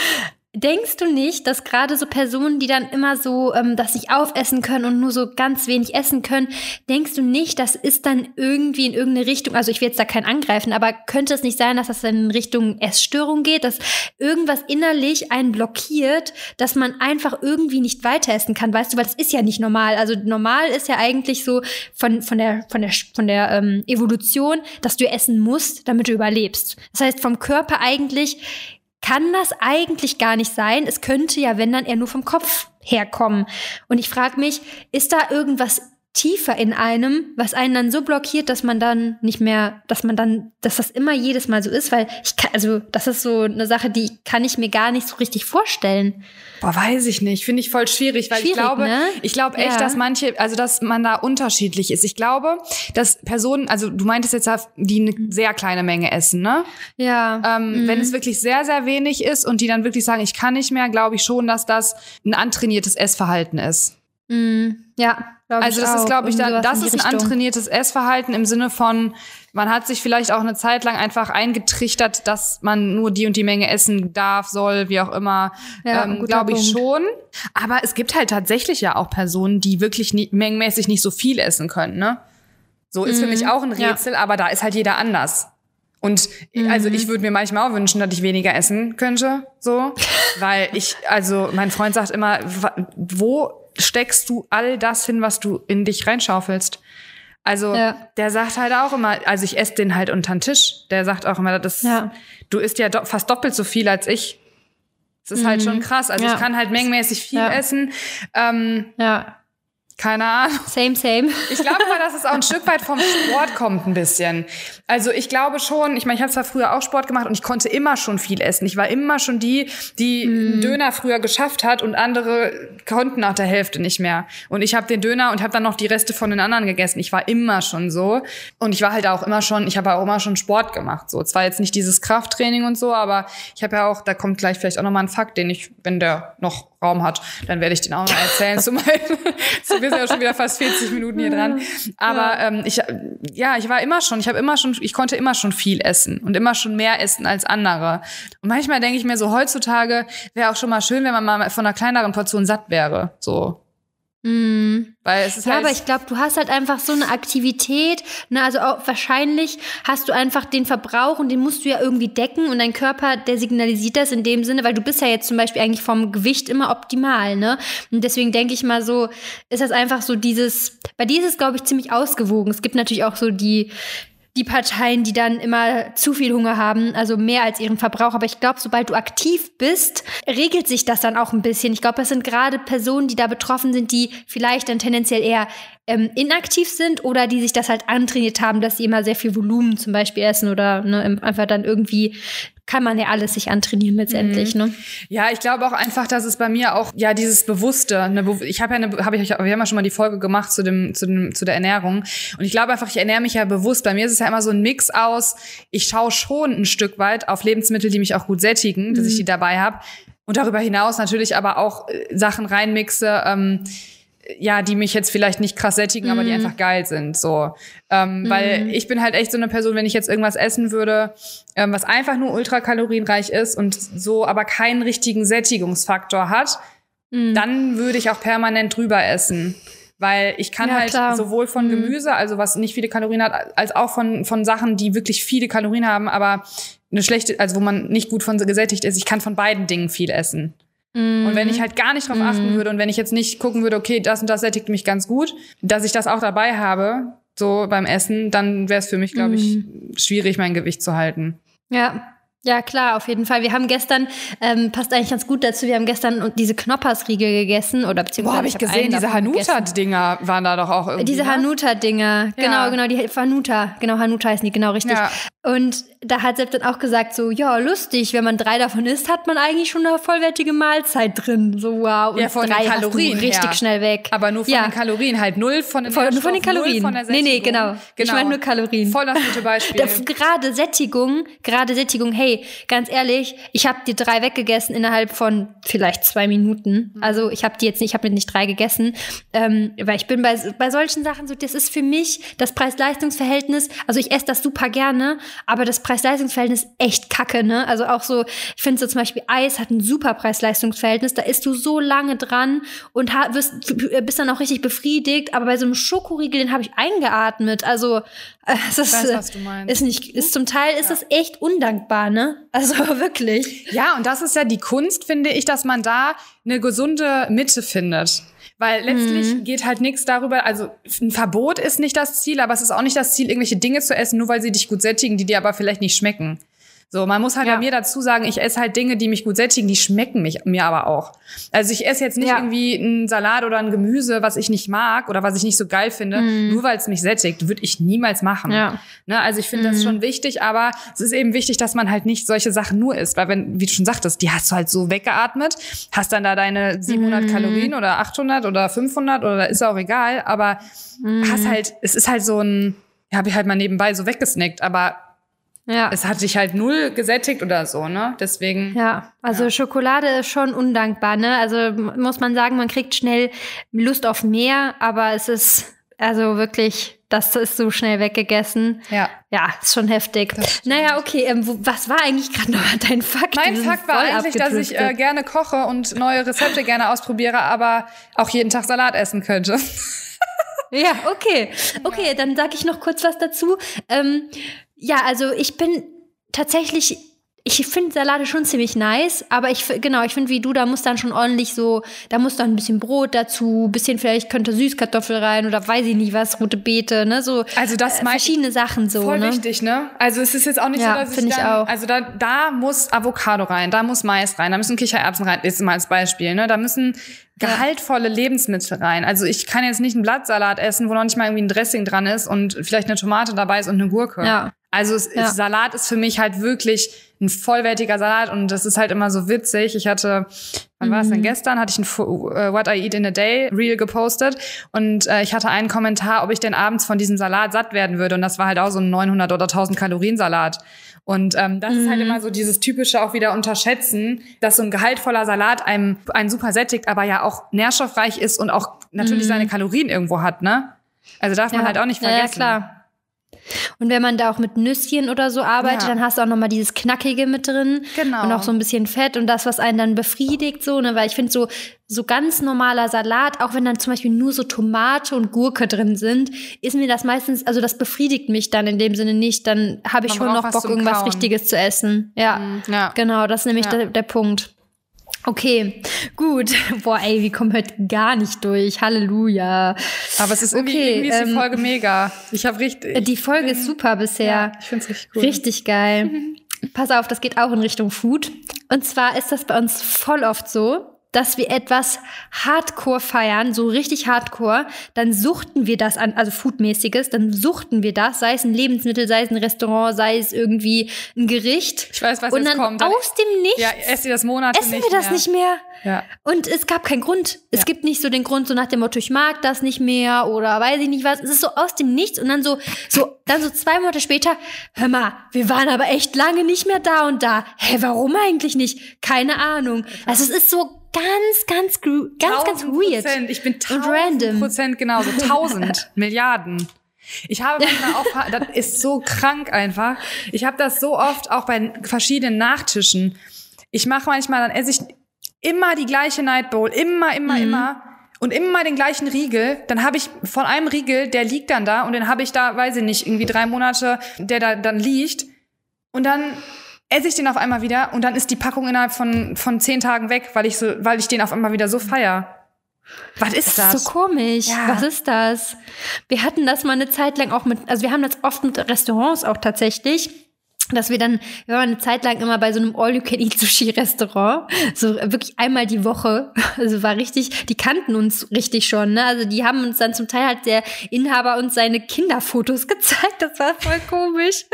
Denkst du nicht, dass gerade so Personen, die dann immer so ähm, das nicht aufessen können und nur so ganz wenig essen können, denkst du nicht, das ist dann irgendwie in irgendeine Richtung, also ich will jetzt da keinen angreifen, aber könnte es nicht sein, dass das dann in Richtung Essstörung geht, dass irgendwas innerlich einen blockiert, dass man einfach irgendwie nicht weiter essen kann, weißt du, weil das ist ja nicht normal. Also normal ist ja eigentlich so von, von der, von der, von der ähm, Evolution, dass du essen musst, damit du überlebst. Das heißt, vom Körper eigentlich kann das eigentlich gar nicht sein. Es könnte ja, wenn dann eher nur vom Kopf herkommen. Und ich frage mich, ist da irgendwas tiefer in einem, was einen dann so blockiert, dass man dann nicht mehr, dass man dann, dass das immer jedes Mal so ist, weil ich kann, also das ist so eine Sache, die kann ich mir gar nicht so richtig vorstellen. Boah, weiß ich nicht, finde ich voll schwierig, weil schwierig, ich glaube, ne? ich glaube echt, ja. dass manche, also dass man da unterschiedlich ist. Ich glaube, dass Personen, also du meintest jetzt, die eine mhm. sehr kleine Menge essen, ne? Ja. Ähm, mhm. Wenn es wirklich sehr, sehr wenig ist und die dann wirklich sagen, ich kann nicht mehr, glaube ich schon, dass das ein antrainiertes Essverhalten ist. Mhm. Ja. Also das ist, glaube ich, dann, das ist ein antrainiertes Essverhalten im Sinne von, man hat sich vielleicht auch eine Zeit lang einfach eingetrichtert, dass man nur die und die Menge essen darf, soll, wie auch immer. Ja, ähm, glaube ich schon. Aber es gibt halt tatsächlich ja auch Personen, die wirklich nie, mengenmäßig nicht so viel essen können. Ne? So ist mhm. für mich auch ein Rätsel, ja. aber da ist halt jeder anders. Und mhm. also ich würde mir manchmal auch wünschen, dass ich weniger essen könnte, so, weil ich also mein Freund sagt immer, wo steckst du all das hin, was du in dich reinschaufelst. Also ja. der sagt halt auch immer, also ich esse den halt unter den Tisch. Der sagt auch immer, das, ja. du isst ja do, fast doppelt so viel als ich. Das ist halt mhm. halt schon krass. Also ja. ich kann halt mengenmäßig viel essen. Ähm, ja. Keine Ahnung. Same, same. Ich glaube mal, dass es auch ein Stück weit vom Sport kommt, ein bisschen. Also ich glaube schon, ich meine, ich habe zwar früher auch Sport gemacht und ich konnte immer schon viel essen. Ich war immer schon die, die mm. einen Döner früher geschafft hat und andere konnten nach der Hälfte nicht mehr. Und ich habe den Döner und habe dann noch die Reste von den anderen gegessen. Ich war immer schon so. Und ich war halt auch immer schon, ich habe auch immer schon Sport gemacht. So, zwar jetzt nicht dieses Krafttraining und so, aber ich habe ja auch, da kommt gleich vielleicht auch nochmal ein Fakt, den ich, wenn der noch Raum hat, dann werde ich den auch noch erzählen. zu meinen, wir sind ja schon wieder fast 40 Minuten hier dran. Aber ähm, ich, ja, ich war immer schon, ich habe immer schon, ich konnte immer schon viel essen und immer schon mehr essen als andere. Und manchmal denke ich mir so, heutzutage wäre auch schon mal schön, wenn man mal von einer kleineren Portion satt wäre. So. Mm. Weil es ist ja, halt aber ich glaube, du hast halt einfach so eine Aktivität. Ne? Also auch wahrscheinlich hast du einfach den Verbrauch und den musst du ja irgendwie decken und dein Körper, der signalisiert das in dem Sinne, weil du bist ja jetzt zum Beispiel eigentlich vom Gewicht immer optimal. Ne? Und deswegen denke ich mal so, ist das einfach so dieses, bei dir ist es, glaube ich, ziemlich ausgewogen. Es gibt natürlich auch so die die Parteien, die dann immer zu viel Hunger haben, also mehr als ihren Verbrauch. Aber ich glaube, sobald du aktiv bist, regelt sich das dann auch ein bisschen. Ich glaube, das sind gerade Personen, die da betroffen sind, die vielleicht dann tendenziell eher ähm, inaktiv sind oder die sich das halt antrainiert haben, dass sie immer sehr viel Volumen zum Beispiel essen oder ne, einfach dann irgendwie kann man ja alles sich antrainieren letztendlich, mhm. ne? Ja, ich glaube auch einfach, dass es bei mir auch ja dieses Bewusste, ne, ich habe ja eine, habe ich, wir haben ja schon mal die Folge gemacht zu dem, zu dem, zu der Ernährung und ich glaube einfach, ich ernähre mich ja bewusst. Bei mir ist es ja immer so ein Mix aus, ich schaue schon ein Stück weit auf Lebensmittel, die mich auch gut sättigen, dass ich mhm. die dabei habe und darüber hinaus natürlich aber auch äh, Sachen reinmixe. Ähm, ja, die mich jetzt vielleicht nicht krass sättigen, mm. aber die mhm. einfach geil sind. So. Ähm, mm. Weil ich bin halt echt so eine Person, wenn ich jetzt irgendwas essen würde, ähm, was einfach nur ultrakalorienreich ist und so aber keinen richtigen Sättigungsfaktor hat, mm. dann würde ich auch permanent drüber essen. Weil ich kann ja, halt klar. sowohl von mhm. Gemüse, also was nicht viele Kalorien hat, als auch von, von Sachen, die wirklich viele Kalorien haben, aber eine schlechte, also wo man nicht gut von gesättigt ist, ich kann von beiden Dingen viel essen. Mm. Und wenn ich halt gar nicht drauf mm. achten würde und wenn ich jetzt nicht gucken würde, okay, das und das sättigt mich ganz gut, dass ich das auch dabei habe, so beim Essen, dann wäre es für mich, glaube ich, mm. schwierig, mein Gewicht zu halten. Ja, ja, klar, auf jeden Fall. Wir haben gestern, ähm, passt eigentlich ganz gut dazu, wir haben gestern diese Knoppersriegel gegessen oder beziehungsweise. Boah, habe ich, hab gesehen, diese Hanuta-Dinger waren da doch auch irgendwie. Diese ne? Hanuta-Dinger, genau, ja. genau, die Hanuta, genau, Hanuta heißen die, genau, richtig. Ja. Und da hat Sepp dann auch gesagt, so, ja, lustig, wenn man drei davon isst, hat man eigentlich schon eine vollwertige Mahlzeit drin. So, wow. Und ja, von drei den Kalorien richtig her. schnell weg. Aber nur von ja. den Kalorien, halt null von den Nur von den Kalorien. Von nee, nee, genau. genau. Ich meine nur Kalorien. Voll das gute Beispiel. gerade Sättigung, gerade Sättigung, hey, ganz ehrlich, ich habe die drei weggegessen innerhalb von vielleicht zwei Minuten. Mhm. Also ich habe die jetzt nicht, ich habe nicht drei gegessen, ähm, weil ich bin bei, bei solchen Sachen so, das ist für mich das Preis-Leistungs-Verhältnis, also ich esse das super gerne, aber das Preis-Leistungs-Verhältnis echt kacke, ne? Also auch so, ich finde so zum Beispiel Eis hat ein super Preis-Leistungs-Verhältnis, da isst du so lange dran und wirst, bist dann auch richtig befriedigt, aber bei so einem Schokoriegel, den habe ich eingeatmet, also äh, es ist, weiß, meinst. ist nicht, ist zum Teil ist ja. es echt undankbar, ne? Also wirklich. Ja, und das ist ja die Kunst, finde ich, dass man da eine gesunde Mitte findet. Weil letztlich mhm. geht halt nichts darüber, also ein Verbot ist nicht das Ziel, aber es ist auch nicht das Ziel, irgendwelche Dinge zu essen, nur weil sie dich gut sättigen, die dir aber vielleicht nicht schmecken. So, man muss halt ja. bei mir dazu sagen, ich esse halt Dinge, die mich gut sättigen, die schmecken mich, mir aber auch. Also ich esse jetzt nicht ja. irgendwie einen Salat oder ein Gemüse, was ich nicht mag oder was ich nicht so geil finde, mm. nur weil es mich sättigt, würde ich niemals machen. Ja. Ne, also ich finde mm. das mhm. schon wichtig, aber es ist eben wichtig, dass man halt nicht solche Sachen nur isst, weil wenn, wie du schon sagtest, die hast du halt so weggeatmet, hast dann da deine 700 mm. Kalorien oder 800 oder 500 oder ist auch egal, aber hast mhm. halt, es ist halt so ein, ja, habe ich halt mal nebenbei so weggesnackt, aber ja. Es hat sich halt null gesättigt oder so, ne? Deswegen. Ja, also ja. Schokolade ist schon undankbar, ne? Also muss man sagen, man kriegt schnell Lust auf mehr, aber es ist also wirklich, das ist so schnell weggegessen. Ja. Ja, ist schon heftig. Naja, okay, ähm, wo, was war eigentlich gerade noch dein Fakt? Mein Fakt war eigentlich, dass ich äh, gerne koche und neue Rezepte gerne ausprobiere, aber auch jeden Tag Salat essen könnte. ja, okay. Okay, dann sage ich noch kurz was dazu. Ähm, ja, also ich bin tatsächlich ich finde Salate schon ziemlich nice, aber ich genau, ich finde wie du, da muss dann schon ordentlich so, da muss dann ein bisschen Brot dazu, bisschen vielleicht könnte Süßkartoffel rein oder weiß ich nicht was, rote Beete, ne, so also das äh, verschiedene Sachen so, voll ne? wichtig, ne? Also es ist jetzt auch nicht ja, so, dass ich, dann, ich auch. also da da muss Avocado rein, da muss Mais rein, da müssen Kichererbsen rein, ist mal als Beispiel, ne? Da müssen gehaltvolle Lebensmittel rein. Also ich kann jetzt nicht einen Blattsalat essen, wo noch nicht mal irgendwie ein Dressing dran ist und vielleicht eine Tomate dabei ist und eine Gurke. Ja. Also es, ja. Salat ist für mich halt wirklich ein vollwertiger Salat und das ist halt immer so witzig. Ich hatte, wann mhm. war es denn gestern, hatte ich ein uh, What I Eat in a Day Reel gepostet und äh, ich hatte einen Kommentar, ob ich denn abends von diesem Salat satt werden würde und das war halt auch so ein 900 oder 1000 Kalorien Salat. Und ähm, das mhm. ist halt mhm. immer so dieses typische auch wieder unterschätzen, dass so ein gehaltvoller Salat einem einen super sättigt, aber ja auch nährstoffreich ist und auch natürlich mhm. seine Kalorien irgendwo hat, ne? Also darf man halt auch nicht vergessen. Ja, klar. Und wenn man da auch mit Nüsschen oder so arbeitet, ja. dann hast du auch noch mal dieses Knackige mit drin. Genau. Und auch so ein bisschen Fett und das, was einen dann befriedigt, so, ne? Weil ich finde so, so ganz normaler Salat, auch wenn dann zum Beispiel nur so Tomate und Gurke drin sind, ist mir das meistens, also das befriedigt mich dann in dem Sinne nicht. Dann habe ich man schon noch Bock, irgendwas. Richtiges zu essen. Ja, mhm. ja. genau, das ist nämlich ja. der, der Punkt. Okay, gut. Boah, ey, wir kommen heute gar nicht durch. Halleluja. Aber es ist irgendwie, okay, irgendwie ist die ähm, Folge mega. Ich habe richtig. Die Folge bin, ist super bisher. Ja, ich find's richtig cool. Richtig geil. Pass auf, das geht auch in Richtung Food. Und zwar ist das bei uns voll oft so, dass wir etwas Hardcore feiern, so richtig Hardcore, dann suchten wir das an, also Foodmäßiges, dann suchten wir das, sei es ein Lebensmittel, sei es ein Restaurant, sei es irgendwie ein Gericht. Ich weiß, was und dann kommt. Aus dem Nichts. Ja, esst ihr das Monat Essen wir das mehr. nicht mehr. Ja. Und es gab keinen Grund. Es ja. gibt nicht so den Grund, so nach dem Motto, ich mag das nicht mehr oder weiß ich nicht was. Es ist so aus dem Nichts und dann so, so, dann so zwei Monate später, hör mal, wir waren aber echt lange nicht mehr da und da. Hä, warum eigentlich nicht? Keine Ahnung. Also es ist so ganz, ganz, ganz, ganz weird. Prozent. Ich bin tausend Prozent genauso. Tausend Milliarden. Ich habe manchmal auch, das ist so krank einfach. Ich habe das so oft auch bei verschiedenen Nachtischen. Ich mache manchmal, dann esse ich immer die gleiche Night Bowl, immer, immer, mhm. immer und immer den gleichen Riegel. Dann habe ich von einem Riegel, der liegt dann da und den habe ich da, weiß ich nicht, irgendwie drei Monate, der da dann liegt. Und dann esse ich den auf einmal wieder und dann ist die Packung innerhalb von, von zehn Tagen weg, weil ich so, weil ich den auf einmal wieder so feier. Was ist das? Ist so komisch. Ja. Was ist das? Wir hatten das mal eine Zeit lang auch mit, also wir haben das oft mit Restaurants auch tatsächlich dass wir dann, wir waren eine Zeit lang immer bei so einem All-You-Can-Eat-Sushi-Restaurant, so wirklich einmal die Woche. Also war richtig, die kannten uns richtig schon, ne? Also die haben uns dann zum Teil halt der Inhaber uns seine Kinderfotos gezeigt. Das war voll komisch.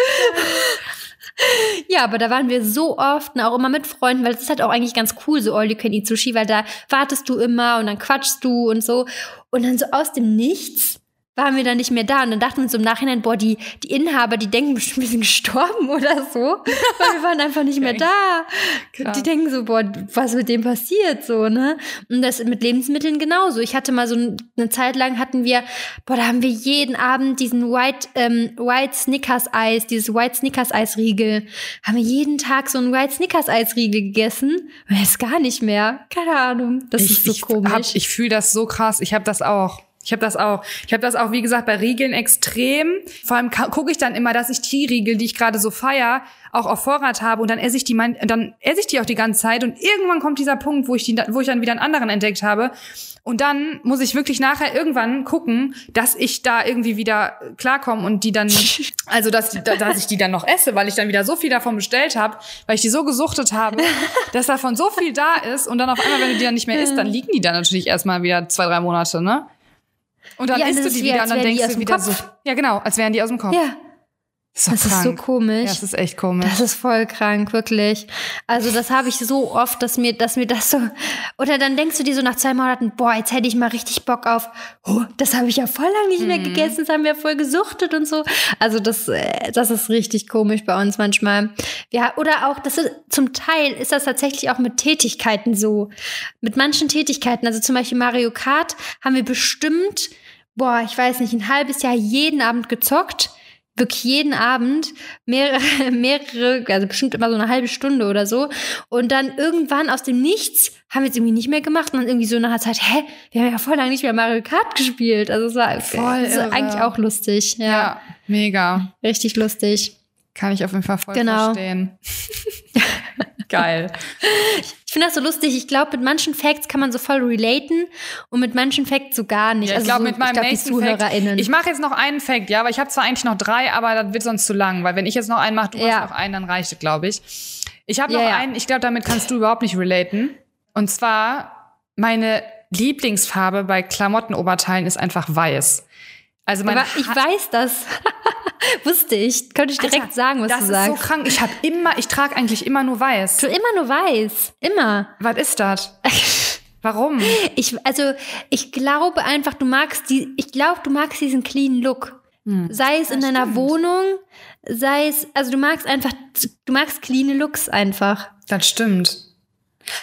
Ja, aber da waren wir so oft, und auch immer mit Freunden, weil es ist halt auch eigentlich ganz cool, so All You Can Eat Sushi, weil da wartest du immer und dann quatschst du und so. Und dann so aus dem Nichts waren wir dann nicht mehr da. Und dann dachten wir uns im Nachhinein, boah, die, die Inhaber, die denken bestimmt, wir sind gestorben oder so. Weil wir waren einfach nicht mehr da. Krass. Die denken so, boah, was mit dem passiert, so, ne? Und das mit Lebensmitteln genauso. Ich hatte mal so eine Zeit lang hatten wir, boah, da haben wir jeden Abend diesen White, ähm, White Snickers Eis, dieses White Snickers Eisriegel. Haben wir jeden Tag so ein White Snickers Eisriegel gegessen. Und jetzt gar nicht mehr. Keine Ahnung. Das ich, ist so ich komisch. Hab, ich fühle das so krass. Ich habe das auch. Ich habe das auch. Ich habe das auch, wie gesagt, bei Riegeln extrem. Vor allem gucke ich dann immer, dass ich die Riegel, die ich gerade so feier, auch auf Vorrat habe und dann esse ich die mein, dann esse ich die auch die ganze Zeit und irgendwann kommt dieser Punkt, wo ich die, wo ich dann wieder einen anderen entdeckt habe und dann muss ich wirklich nachher irgendwann gucken, dass ich da irgendwie wieder klarkomme und die dann, also dass, dass ich die dann noch esse, weil ich dann wieder so viel davon bestellt habe, weil ich die so gesuchtet habe, dass davon so viel da ist und dann auf einmal, wenn du die dann nicht mehr isst, dann liegen die dann natürlich erstmal wieder zwei, drei Monate, ne? Und dann ja, isst du die wieder und dann denkst du wieder Kopf. so. Ja, genau, als wären die aus dem Kopf. Ja. Das ist, das ist so komisch. Ja, das ist echt komisch. Das ist voll krank, wirklich. Also das habe ich so oft, dass mir, dass mir das so. Oder dann denkst du dir so nach zwei Monaten, boah, jetzt hätte ich mal richtig Bock auf. Oh, das habe ich ja voll lang nicht mehr mhm. gegessen. Das haben wir voll gesuchtet und so. Also das, äh, das ist richtig komisch bei uns manchmal. Ja, oder auch, das ist zum Teil ist das tatsächlich auch mit Tätigkeiten so. Mit manchen Tätigkeiten. Also zum Beispiel Mario Kart haben wir bestimmt, boah, ich weiß nicht, ein halbes Jahr jeden Abend gezockt wirklich jeden Abend mehrere, mehrere, also bestimmt immer so eine halbe Stunde oder so. Und dann irgendwann aus dem Nichts haben wir es irgendwie nicht mehr gemacht und dann irgendwie so nach einer Zeit, hä, wir haben ja voll lange nicht mehr Mario Kart gespielt. Also es war voll es war eigentlich auch lustig. Ja. ja, mega. Richtig lustig. Kann ich auf jeden Fall voll genau. verstehen. Geil. Ich finde das so lustig. Ich glaube, mit manchen Facts kann man so voll relaten und mit manchen Facts so gar nicht. Ja, ich also glaube, so, mit meinem glaub, nächsten Fact, ich mache jetzt noch einen Fact, ja, aber ich habe zwar eigentlich noch drei, aber das wird sonst zu lang, weil wenn ich jetzt noch einen mache, du ja. machst noch einen, dann reicht es, glaube ich. Ich habe noch ja, einen, ich glaube, damit kannst du überhaupt nicht relaten. Und zwar meine Lieblingsfarbe bei Klamottenoberteilen ist einfach weiß. Also mein Aber ich weiß das. Wusste ich. Könnte ich direkt Alter, sagen, was du sagst. Das ist so krank. Ich habe immer, ich trage eigentlich immer nur weiß. Du immer nur weiß. Immer. Was ist das? Warum? Ich, also, ich glaube einfach, du magst die, ich glaube, du magst diesen clean Look. Hm. Sei es in deiner stimmt. Wohnung, sei es, also du magst einfach, du magst clean Looks einfach. Das stimmt.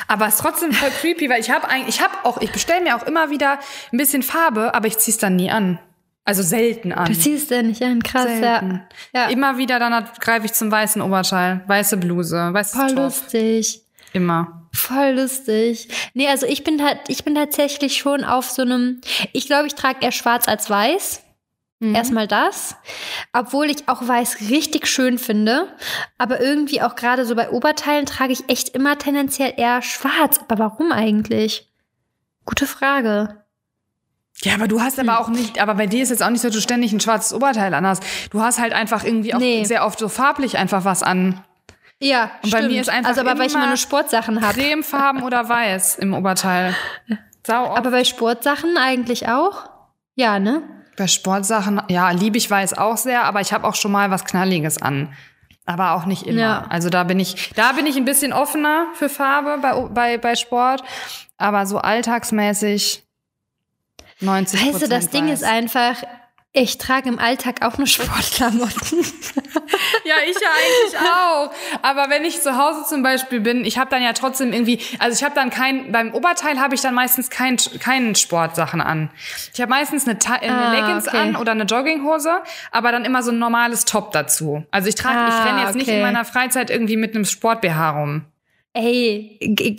Aber es ist trotzdem voll creepy, weil ich habe eigentlich, ich habe auch, ich bestelle mir auch immer wieder ein bisschen Farbe, aber ich zieh's dann nie an. Also selten an. Du ziehst ja nicht an, krass, selten. ja. ja. Immer wieder dann greife ich zum weißen Oberteil, weiße Bluse, weißes Voll Top. lustig. Immer. Voll lustig. Nee, also ich bin halt, ich bin tatsächlich schon auf so einem, ich glaube, ich trage eher schwarz als weiß. Mhm. Erstmal das. Obwohl ich auch weiß richtig schön finde. Aber irgendwie auch gerade so bei Oberteilen trage ich echt immer tendenziell eher schwarz. Aber warum eigentlich? Gute Frage. Ja, aber du hast aber hm. auch nicht, aber bei dir ist jetzt auch nicht so, dass du ständig ein schwarzes Oberteil anhast. Du hast halt einfach irgendwie auch nee. sehr oft so farblich einfach was an. Ja, und bei mir ist einfach also aber weil ich immer nur Sportsachen habe. Cremefarben oder weiß im Oberteil. Sau oft. Aber bei Sportsachen eigentlich auch? Ja, ne? Bei Sportsachen, ja, liebe ich weiß auch sehr, aber ich habe auch schon mal was Knalliges an. Aber auch nicht immer. Ja. Also da bin ich, da bin ich ein bisschen offener für Farbe bei, bei, bei Sport. Aber so alltagsmäßig 90 Weißt du, das Ding ist einfach, ich trage im Alltag auch nur Sportklamotten. ja, ich ja eigentlich auch. Aber wenn ich zu Hause zum Beispiel bin, ich habe dann ja trotzdem irgendwie, also ich habe dann kein, beim Oberteil habe ich dann meistens kein, keinen Sportsachen an. Ich habe meistens eine, eine ah, Leggings okay. an oder eine Jogginghose, aber dann immer so ein normales Top dazu. Also ich trage, ah, ich renne jetzt okay. nicht in meiner Freizeit irgendwie mit einem Sport BH rum. Ey,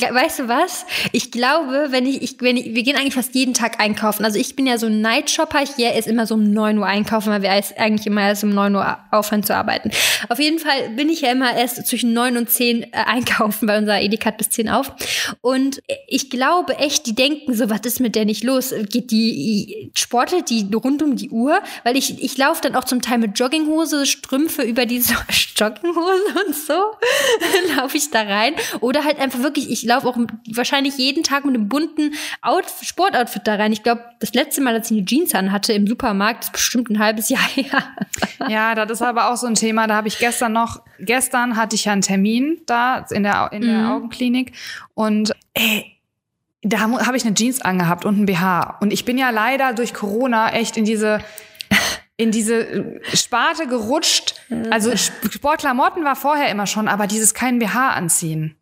weißt du was? Ich glaube, wenn ich, ich, wenn ich, wir gehen eigentlich fast jeden Tag einkaufen. Also ich bin ja so ein Nightshopper. Ich gehe erst immer so um 9 Uhr einkaufen, weil wir eigentlich immer erst um 9 Uhr aufhören zu arbeiten. Auf jeden Fall bin ich ja immer erst zwischen 9 und 10 äh, einkaufen, weil unser Edeka hat bis 10 auf. Und ich glaube echt, die denken so, was ist mit der nicht los? Geht die, sportet die rund um die Uhr? Weil ich, ich laufe dann auch zum Teil mit Jogginghose, Strümpfe über diese Jogginghose und so. laufe ich da rein oder halt einfach wirklich, ich laufe auch wahrscheinlich jeden Tag mit einem bunten Out Sportoutfit da rein. Ich glaube, das letzte Mal, als ich eine Jeans an hatte im Supermarkt, ist bestimmt ein halbes Jahr her. Ja, das ist aber auch so ein Thema. Da habe ich gestern noch, gestern hatte ich ja einen Termin da in der, in der mhm. Augenklinik und ey, da habe ich eine Jeans angehabt und ein BH. Und ich bin ja leider durch Corona echt in diese in diese Sparte gerutscht. Also Sportklamotten war vorher immer schon, aber dieses kein BH anziehen.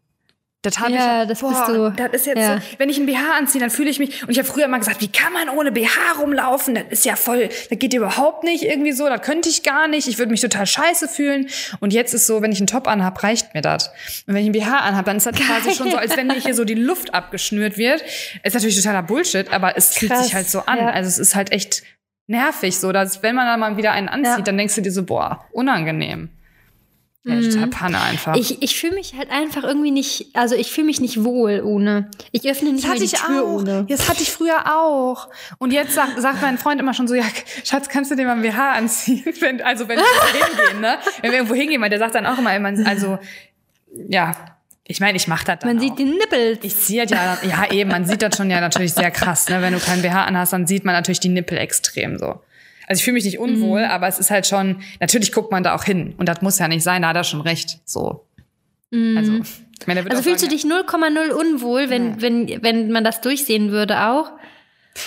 Das habe ja, ich, das boah, bist du. Das ist jetzt ja. so, wenn ich ein BH anziehe, dann fühle ich mich, und ich habe früher immer gesagt, wie kann man ohne BH rumlaufen? Das ist ja voll, das geht überhaupt nicht irgendwie so, das könnte ich gar nicht, ich würde mich total scheiße fühlen. Und jetzt ist so, wenn ich einen Top anhab, reicht mir das. Und wenn ich ein BH anhab, dann ist das Geil. quasi schon so, als wenn mir hier so die Luft abgeschnürt wird. Ist natürlich totaler Bullshit, aber es fühlt sich halt so an. Ja. Also es ist halt echt nervig, so dass wenn man dann mal wieder einen anzieht, ja. dann denkst du dir so, boah, unangenehm. Ja, total mhm. Panne einfach. Ich, ich fühle mich halt einfach irgendwie nicht, also ich fühle mich nicht wohl ohne. Ich öffne nicht das mehr die Tür auch. ohne. Das hatte ich früher auch. Und jetzt sagt, sagt mein Freund immer schon so, ja, Schatz, kannst du dir mal ein BH anziehen? Wenn, also wenn wir hingehen, ne? Wenn wir irgendwo hingehen, weil der sagt dann auch immer, also, ja, ich meine, ich mache das dann Man auch. sieht die Nippel. Ich sehe ja, ja eben, man sieht das schon ja natürlich sehr krass, ne? Wenn du kein BH anhast, dann sieht man natürlich die Nippel extrem so. Also ich fühle mich nicht unwohl, mhm. aber es ist halt schon, natürlich guckt man da auch hin. Und das muss ja nicht sein, da hat er schon recht. So. Mhm. Also, meine, also fühlst sagen, du dich 0,0 unwohl, wenn, ja. wenn, wenn man das durchsehen würde auch?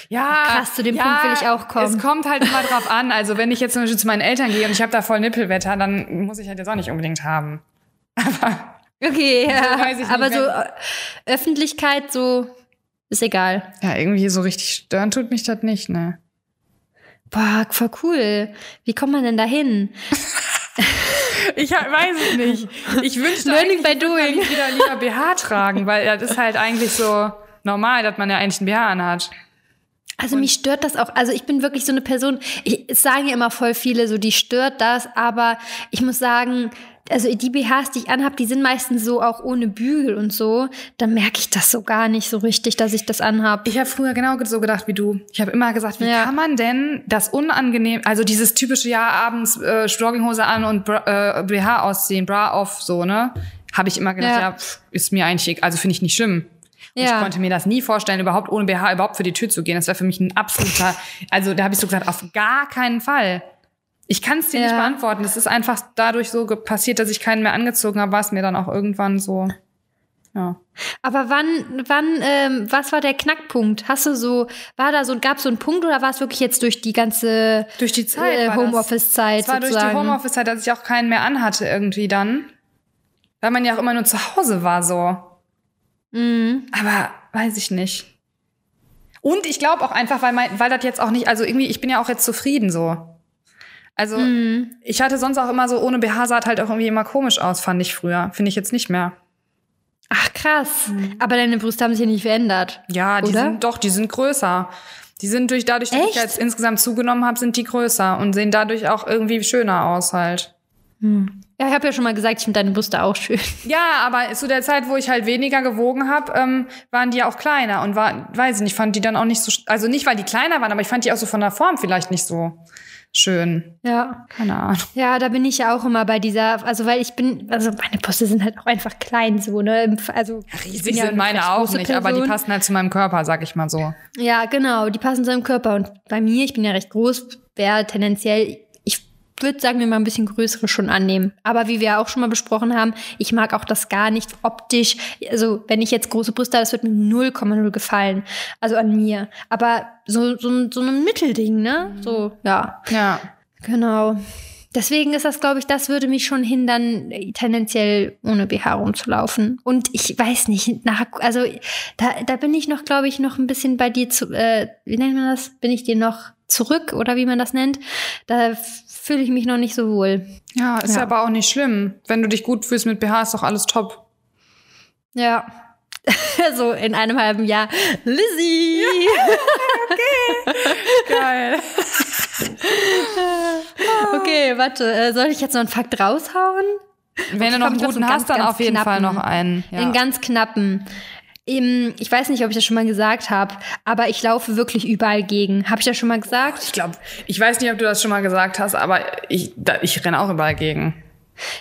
Ja, krass, zu dem ja, Punkt will ich auch kommen. Es kommt halt immer drauf an. Also wenn ich jetzt zum Beispiel zu meinen Eltern gehe und ich habe da voll Nippelwetter, dann muss ich halt jetzt auch nicht unbedingt haben. Aber okay, ja. So aber so äh, Öffentlichkeit so ist egal. Ja, irgendwie so richtig stören tut mich das nicht, ne? Boah, voll cool. Wie kommt man denn da hin? ich weiß es nicht. Ich wünschte Learning by doing. Ich wieder lieber BH tragen, weil das ist halt eigentlich so normal, dass man ja eigentlich ein BH anhat. Also mich stört das auch. Also ich bin wirklich so eine Person, ich, es sagen ja immer voll viele, so die stört das, aber ich muss sagen, also die BHs, die ich anhab, die sind meistens so auch ohne Bügel und so. Da merke ich das so gar nicht so richtig, dass ich das anhab. Ich habe früher genau so gedacht wie du. Ich habe immer gesagt, wie ja. kann man denn das unangenehm, also dieses typische ja abends äh, Jogginghose an und Bra, äh, BH ausziehen, Bra off so ne, habe ich immer gedacht, ja, ja pff, ist mir eigentlich, also finde ich nicht schlimm. Und ja. ich konnte mir das nie vorstellen, überhaupt ohne BH überhaupt für die Tür zu gehen. Das wäre für mich ein absoluter, also da habe ich so gesagt, auf gar keinen Fall. Ich kann es dir ja. nicht beantworten. Es ist einfach dadurch so passiert, dass ich keinen mehr angezogen habe, war es mir dann auch irgendwann so. Ja. Aber wann, wann, ähm, was war der Knackpunkt? Hast du so, war da so, gab es so einen Punkt oder war es wirklich jetzt durch die ganze durch die Zeit äh, Homeoffice-Zeit? Es war durch die Homeoffice-Zeit, dass ich auch keinen mehr anhatte irgendwie dann, weil man ja auch immer nur zu Hause war so. Mhm. Aber weiß ich nicht. Und ich glaube auch einfach, weil, mein, weil das jetzt auch nicht, also irgendwie, ich bin ja auch jetzt zufrieden so. Also mhm. ich hatte sonst auch immer so, ohne BH sah halt auch irgendwie immer komisch aus, fand ich früher. Finde ich jetzt nicht mehr. Ach krass. Mhm. Aber deine Brüste haben sich ja nicht verändert. Ja, die oder? sind doch, die sind größer. Die sind durch dadurch, dass Echt? ich jetzt insgesamt zugenommen habe, sind die größer und sehen dadurch auch irgendwie schöner aus halt. Hm. Ja, ich habe ja schon mal gesagt, ich finde deine Brüste auch schön. Ja, aber zu der Zeit, wo ich halt weniger gewogen habe, ähm, waren die ja auch kleiner und war, weiß ich nicht, fand die dann auch nicht so, also nicht, weil die kleiner waren, aber ich fand die auch so von der Form vielleicht nicht so schön. Ja. Keine Ahnung. Ja, da bin ich ja auch immer bei dieser, also weil ich bin, also meine Brüste sind halt auch einfach klein so, ne? Also riesig ja sind meine auch nicht, Person. aber die passen halt zu meinem Körper, sag ich mal so. Ja, genau, die passen zu meinem Körper und bei mir, ich bin ja recht groß, wäre tendenziell würde sagen, wir mal ein bisschen größere schon annehmen. Aber wie wir auch schon mal besprochen haben, ich mag auch das gar nicht optisch. Also wenn ich jetzt große Brüste habe, das wird mir 0,0 gefallen. Also an mir. Aber so, so, so ein Mittelding, ne? So, ja. Ja. Genau. Deswegen ist das, glaube ich, das würde mich schon hindern, tendenziell ohne BH rumzulaufen. Und ich weiß nicht, nach, also da, da bin ich noch, glaube ich, noch ein bisschen bei dir zu, äh, wie nennt man das? Bin ich dir noch zurück oder wie man das nennt? Da fühle ich mich noch nicht so wohl. Ja, ist ja. aber auch nicht schlimm. Wenn du dich gut fühlst mit BH, ist doch alles top. Ja. so in einem halben Jahr. Lizzie! Ja, okay. Geil. okay, warte. Äh, soll ich jetzt noch einen Fakt raushauen? Wenn du noch einen guten hast, dann auf jeden knappen, Fall noch einen. Ja. Den ganz knappen ich weiß nicht, ob ich das schon mal gesagt habe, aber ich laufe wirklich überall gegen. Habe ich das schon mal gesagt? Ich glaube, ich weiß nicht, ob du das schon mal gesagt hast, aber ich, da, ich renne auch überall gegen.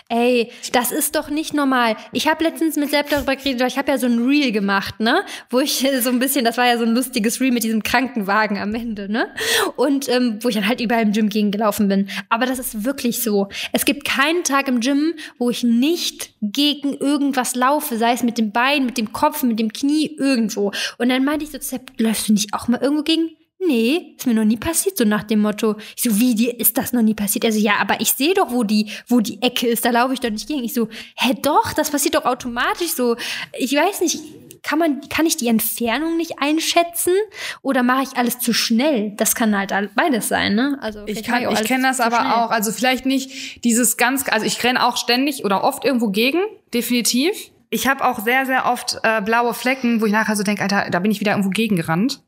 Ey, das ist doch nicht normal. Ich habe letztens mit Sepp darüber geredet, weil ich habe ja so ein Reel gemacht, ne? Wo ich so ein bisschen, das war ja so ein lustiges Reel mit diesem Krankenwagen am Ende, ne? Und ähm, wo ich dann halt überall im Gym gegen gelaufen bin. Aber das ist wirklich so. Es gibt keinen Tag im Gym, wo ich nicht gegen irgendwas laufe, sei es mit dem Bein, mit dem Kopf, mit dem Knie, irgendwo. Und dann meinte ich so, Sepp, läufst du nicht auch mal irgendwo gegen? Nee, ist mir noch nie passiert, so nach dem Motto. Ich so, wie, dir ist das noch nie passiert? Also, ja, aber ich sehe doch, wo die, wo die Ecke ist, da laufe ich doch nicht gegen. Ich so, hä, doch, das passiert doch automatisch so. Ich weiß nicht, kann man, kann ich die Entfernung nicht einschätzen oder mache ich alles zu schnell? Das kann halt beides sein, ne? Also ich kann, ich, ich kenne das aber schnell. auch. Also vielleicht nicht dieses ganz, also ich renne auch ständig oder oft irgendwo gegen, definitiv. Ich habe auch sehr, sehr oft äh, blaue Flecken, wo ich nachher so denke, Alter, da bin ich wieder irgendwo gegengerannt.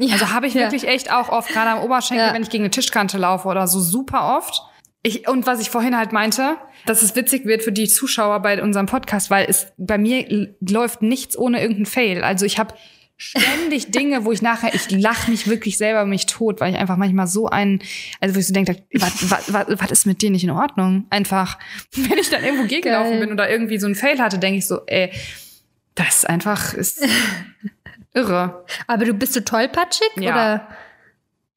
Ja, also habe ich ja. wirklich echt auch oft, gerade am Oberschenkel, ja. wenn ich gegen eine Tischkante laufe oder so, super oft. Ich, und was ich vorhin halt meinte, dass es witzig wird für die Zuschauer bei unserem Podcast, weil es bei mir läuft nichts ohne irgendeinen Fail. Also ich habe ständig Dinge, wo ich nachher, ich lache mich wirklich selber mich tot, weil ich einfach manchmal so ein, also wo ich so denke, was, was, was, was ist mit dir nicht in Ordnung? Einfach, wenn ich dann irgendwo gegenlaufen Geil. bin oder irgendwie so ein Fail hatte, denke ich so, ey, das einfach ist Irre. Aber du bist so tollpatschig ja. oder?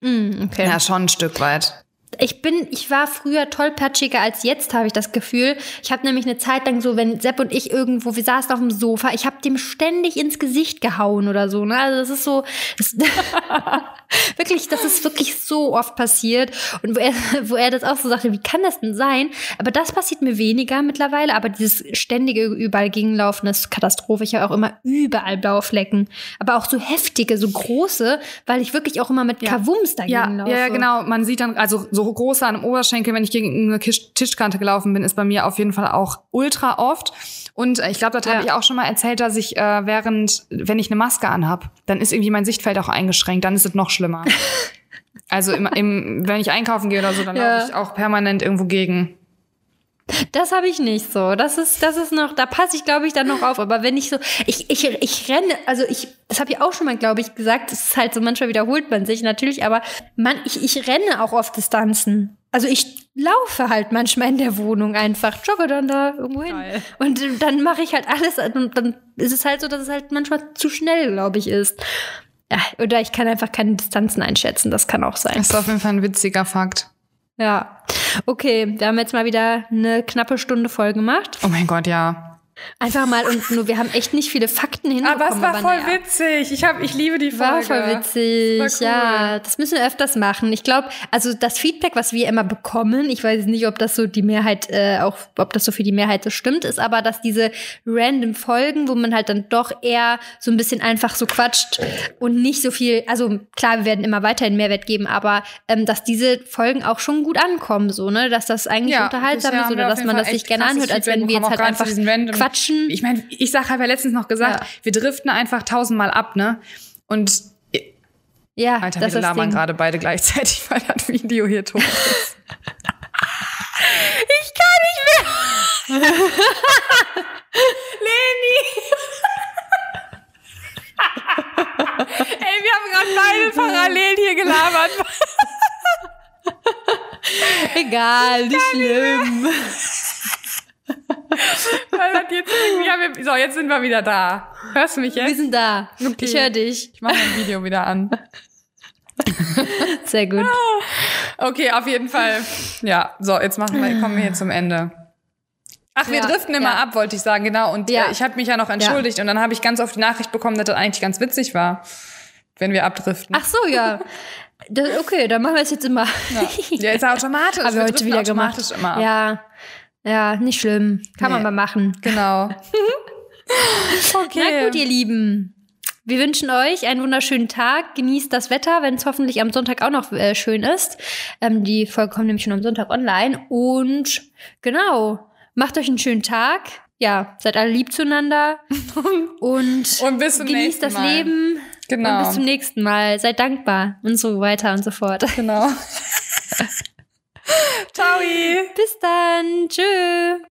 Mm, okay. Ja, schon ein Stück weit. Ich bin, ich war früher tollpatschiger als jetzt, habe ich das Gefühl. Ich habe nämlich eine Zeit lang so, wenn Sepp und ich irgendwo, wir saßen auf dem Sofa, ich habe dem ständig ins Gesicht gehauen oder so. Ne? Also das ist so, das, wirklich, das ist wirklich so oft passiert. Und wo er, wo er das auch so sagte, wie kann das denn sein? Aber das passiert mir weniger mittlerweile. Aber dieses ständige überall gegenlaufen ist Katastrophe. Ich habe auch immer überall blaue Flecken. Aber auch so heftige, so große, weil ich wirklich auch immer mit ja. Kavums dagegen ja, laufe. Ja, genau. Man sieht dann, also so große an dem Oberschenkel, wenn ich gegen eine Tischkante gelaufen bin, ist bei mir auf jeden Fall auch ultra oft. Und äh, ich glaube, das ja. habe ich auch schon mal erzählt, dass ich äh, während, wenn ich eine Maske anhab, dann ist irgendwie mein Sichtfeld auch eingeschränkt, dann ist es noch schlimmer. also im, im, wenn ich einkaufen gehe oder so, dann ja. laufe ich auch permanent irgendwo gegen. Das habe ich nicht so. Das ist, das ist noch, da passe ich, glaube ich, dann noch auf. Aber wenn ich so, ich, ich, ich renne, also ich, das habe ich auch schon mal, glaube ich, gesagt. Das ist halt so, manchmal wiederholt man sich natürlich, aber man, ich, ich renne auch auf Distanzen. Also ich laufe halt manchmal in der Wohnung einfach, jogge dann da irgendwo hin. Geil. Und dann mache ich halt alles und dann ist es halt so, dass es halt manchmal zu schnell, glaube ich, ist. Oder ich kann einfach keine Distanzen einschätzen, das kann auch sein. Das ist auf jeden Fall ein witziger Fakt. Ja. Okay, wir haben jetzt mal wieder eine knappe Stunde voll gemacht. Oh mein Gott, ja. Einfach mal und nur, wir haben echt nicht viele Fakten hinbekommen. Aber es war voll naja. witzig. Ich, hab, ich liebe die Folge. War voll witzig. War cool. Ja, das müssen wir öfters machen. Ich glaube, also das Feedback, was wir immer bekommen, ich weiß nicht, ob das so die Mehrheit, äh, auch ob das so für die Mehrheit so stimmt, ist aber, dass diese random Folgen, wo man halt dann doch eher so ein bisschen einfach so quatscht und nicht so viel, also klar, wir werden immer weiterhin Mehrwert geben, aber ähm, dass diese Folgen auch schon gut ankommen, so, ne? Dass das eigentlich ja, unterhaltsam ist oder dass man das sich gerne anhört, als wenn wir jetzt halt einfach quatschen. Ich meine, ich sag, habe ja letztens noch gesagt, ja. wir driften einfach tausendmal ab, ne? Und ja, Alter, das wir labern gerade beide gleichzeitig, weil das Video hier tot ist. ich kann nicht mehr. Leni. Ey, wir haben gerade beide parallel hier gelabert. Egal, nicht schlimm. jetzt wir, so, jetzt sind wir wieder da. Hörst du mich jetzt? Wir sind da. Okay. Ich höre dich. Ich mache mein Video wieder an. Sehr gut. Okay, auf jeden Fall. Ja, so, jetzt machen wir, kommen wir hier zum Ende. Ach, wir ja, driften immer ja. ab, wollte ich sagen, genau. Und ja. äh, ich habe mich ja noch entschuldigt und dann habe ich ganz oft die Nachricht bekommen, dass das eigentlich ganz witzig war, wenn wir abdriften. Ach so, ja. Das, okay, dann machen wir es jetzt immer. Ja, ist automatisch. Haben wir heute wieder gemacht. Immer Ja, ja, nicht schlimm. Kann nee. man mal machen. Genau. okay. Na gut, ihr Lieben. Wir wünschen euch einen wunderschönen Tag. Genießt das Wetter, wenn es hoffentlich am Sonntag auch noch äh, schön ist. Ähm, die Folge kommt nämlich schon am Sonntag online. Und genau, macht euch einen schönen Tag. Ja, seid alle lieb zueinander. und, und bis zum genießt das Mal. Leben. Genau. Und bis zum nächsten Mal. Seid dankbar und so weiter und so fort. Genau. Ciao. Bis dann. Tschüss.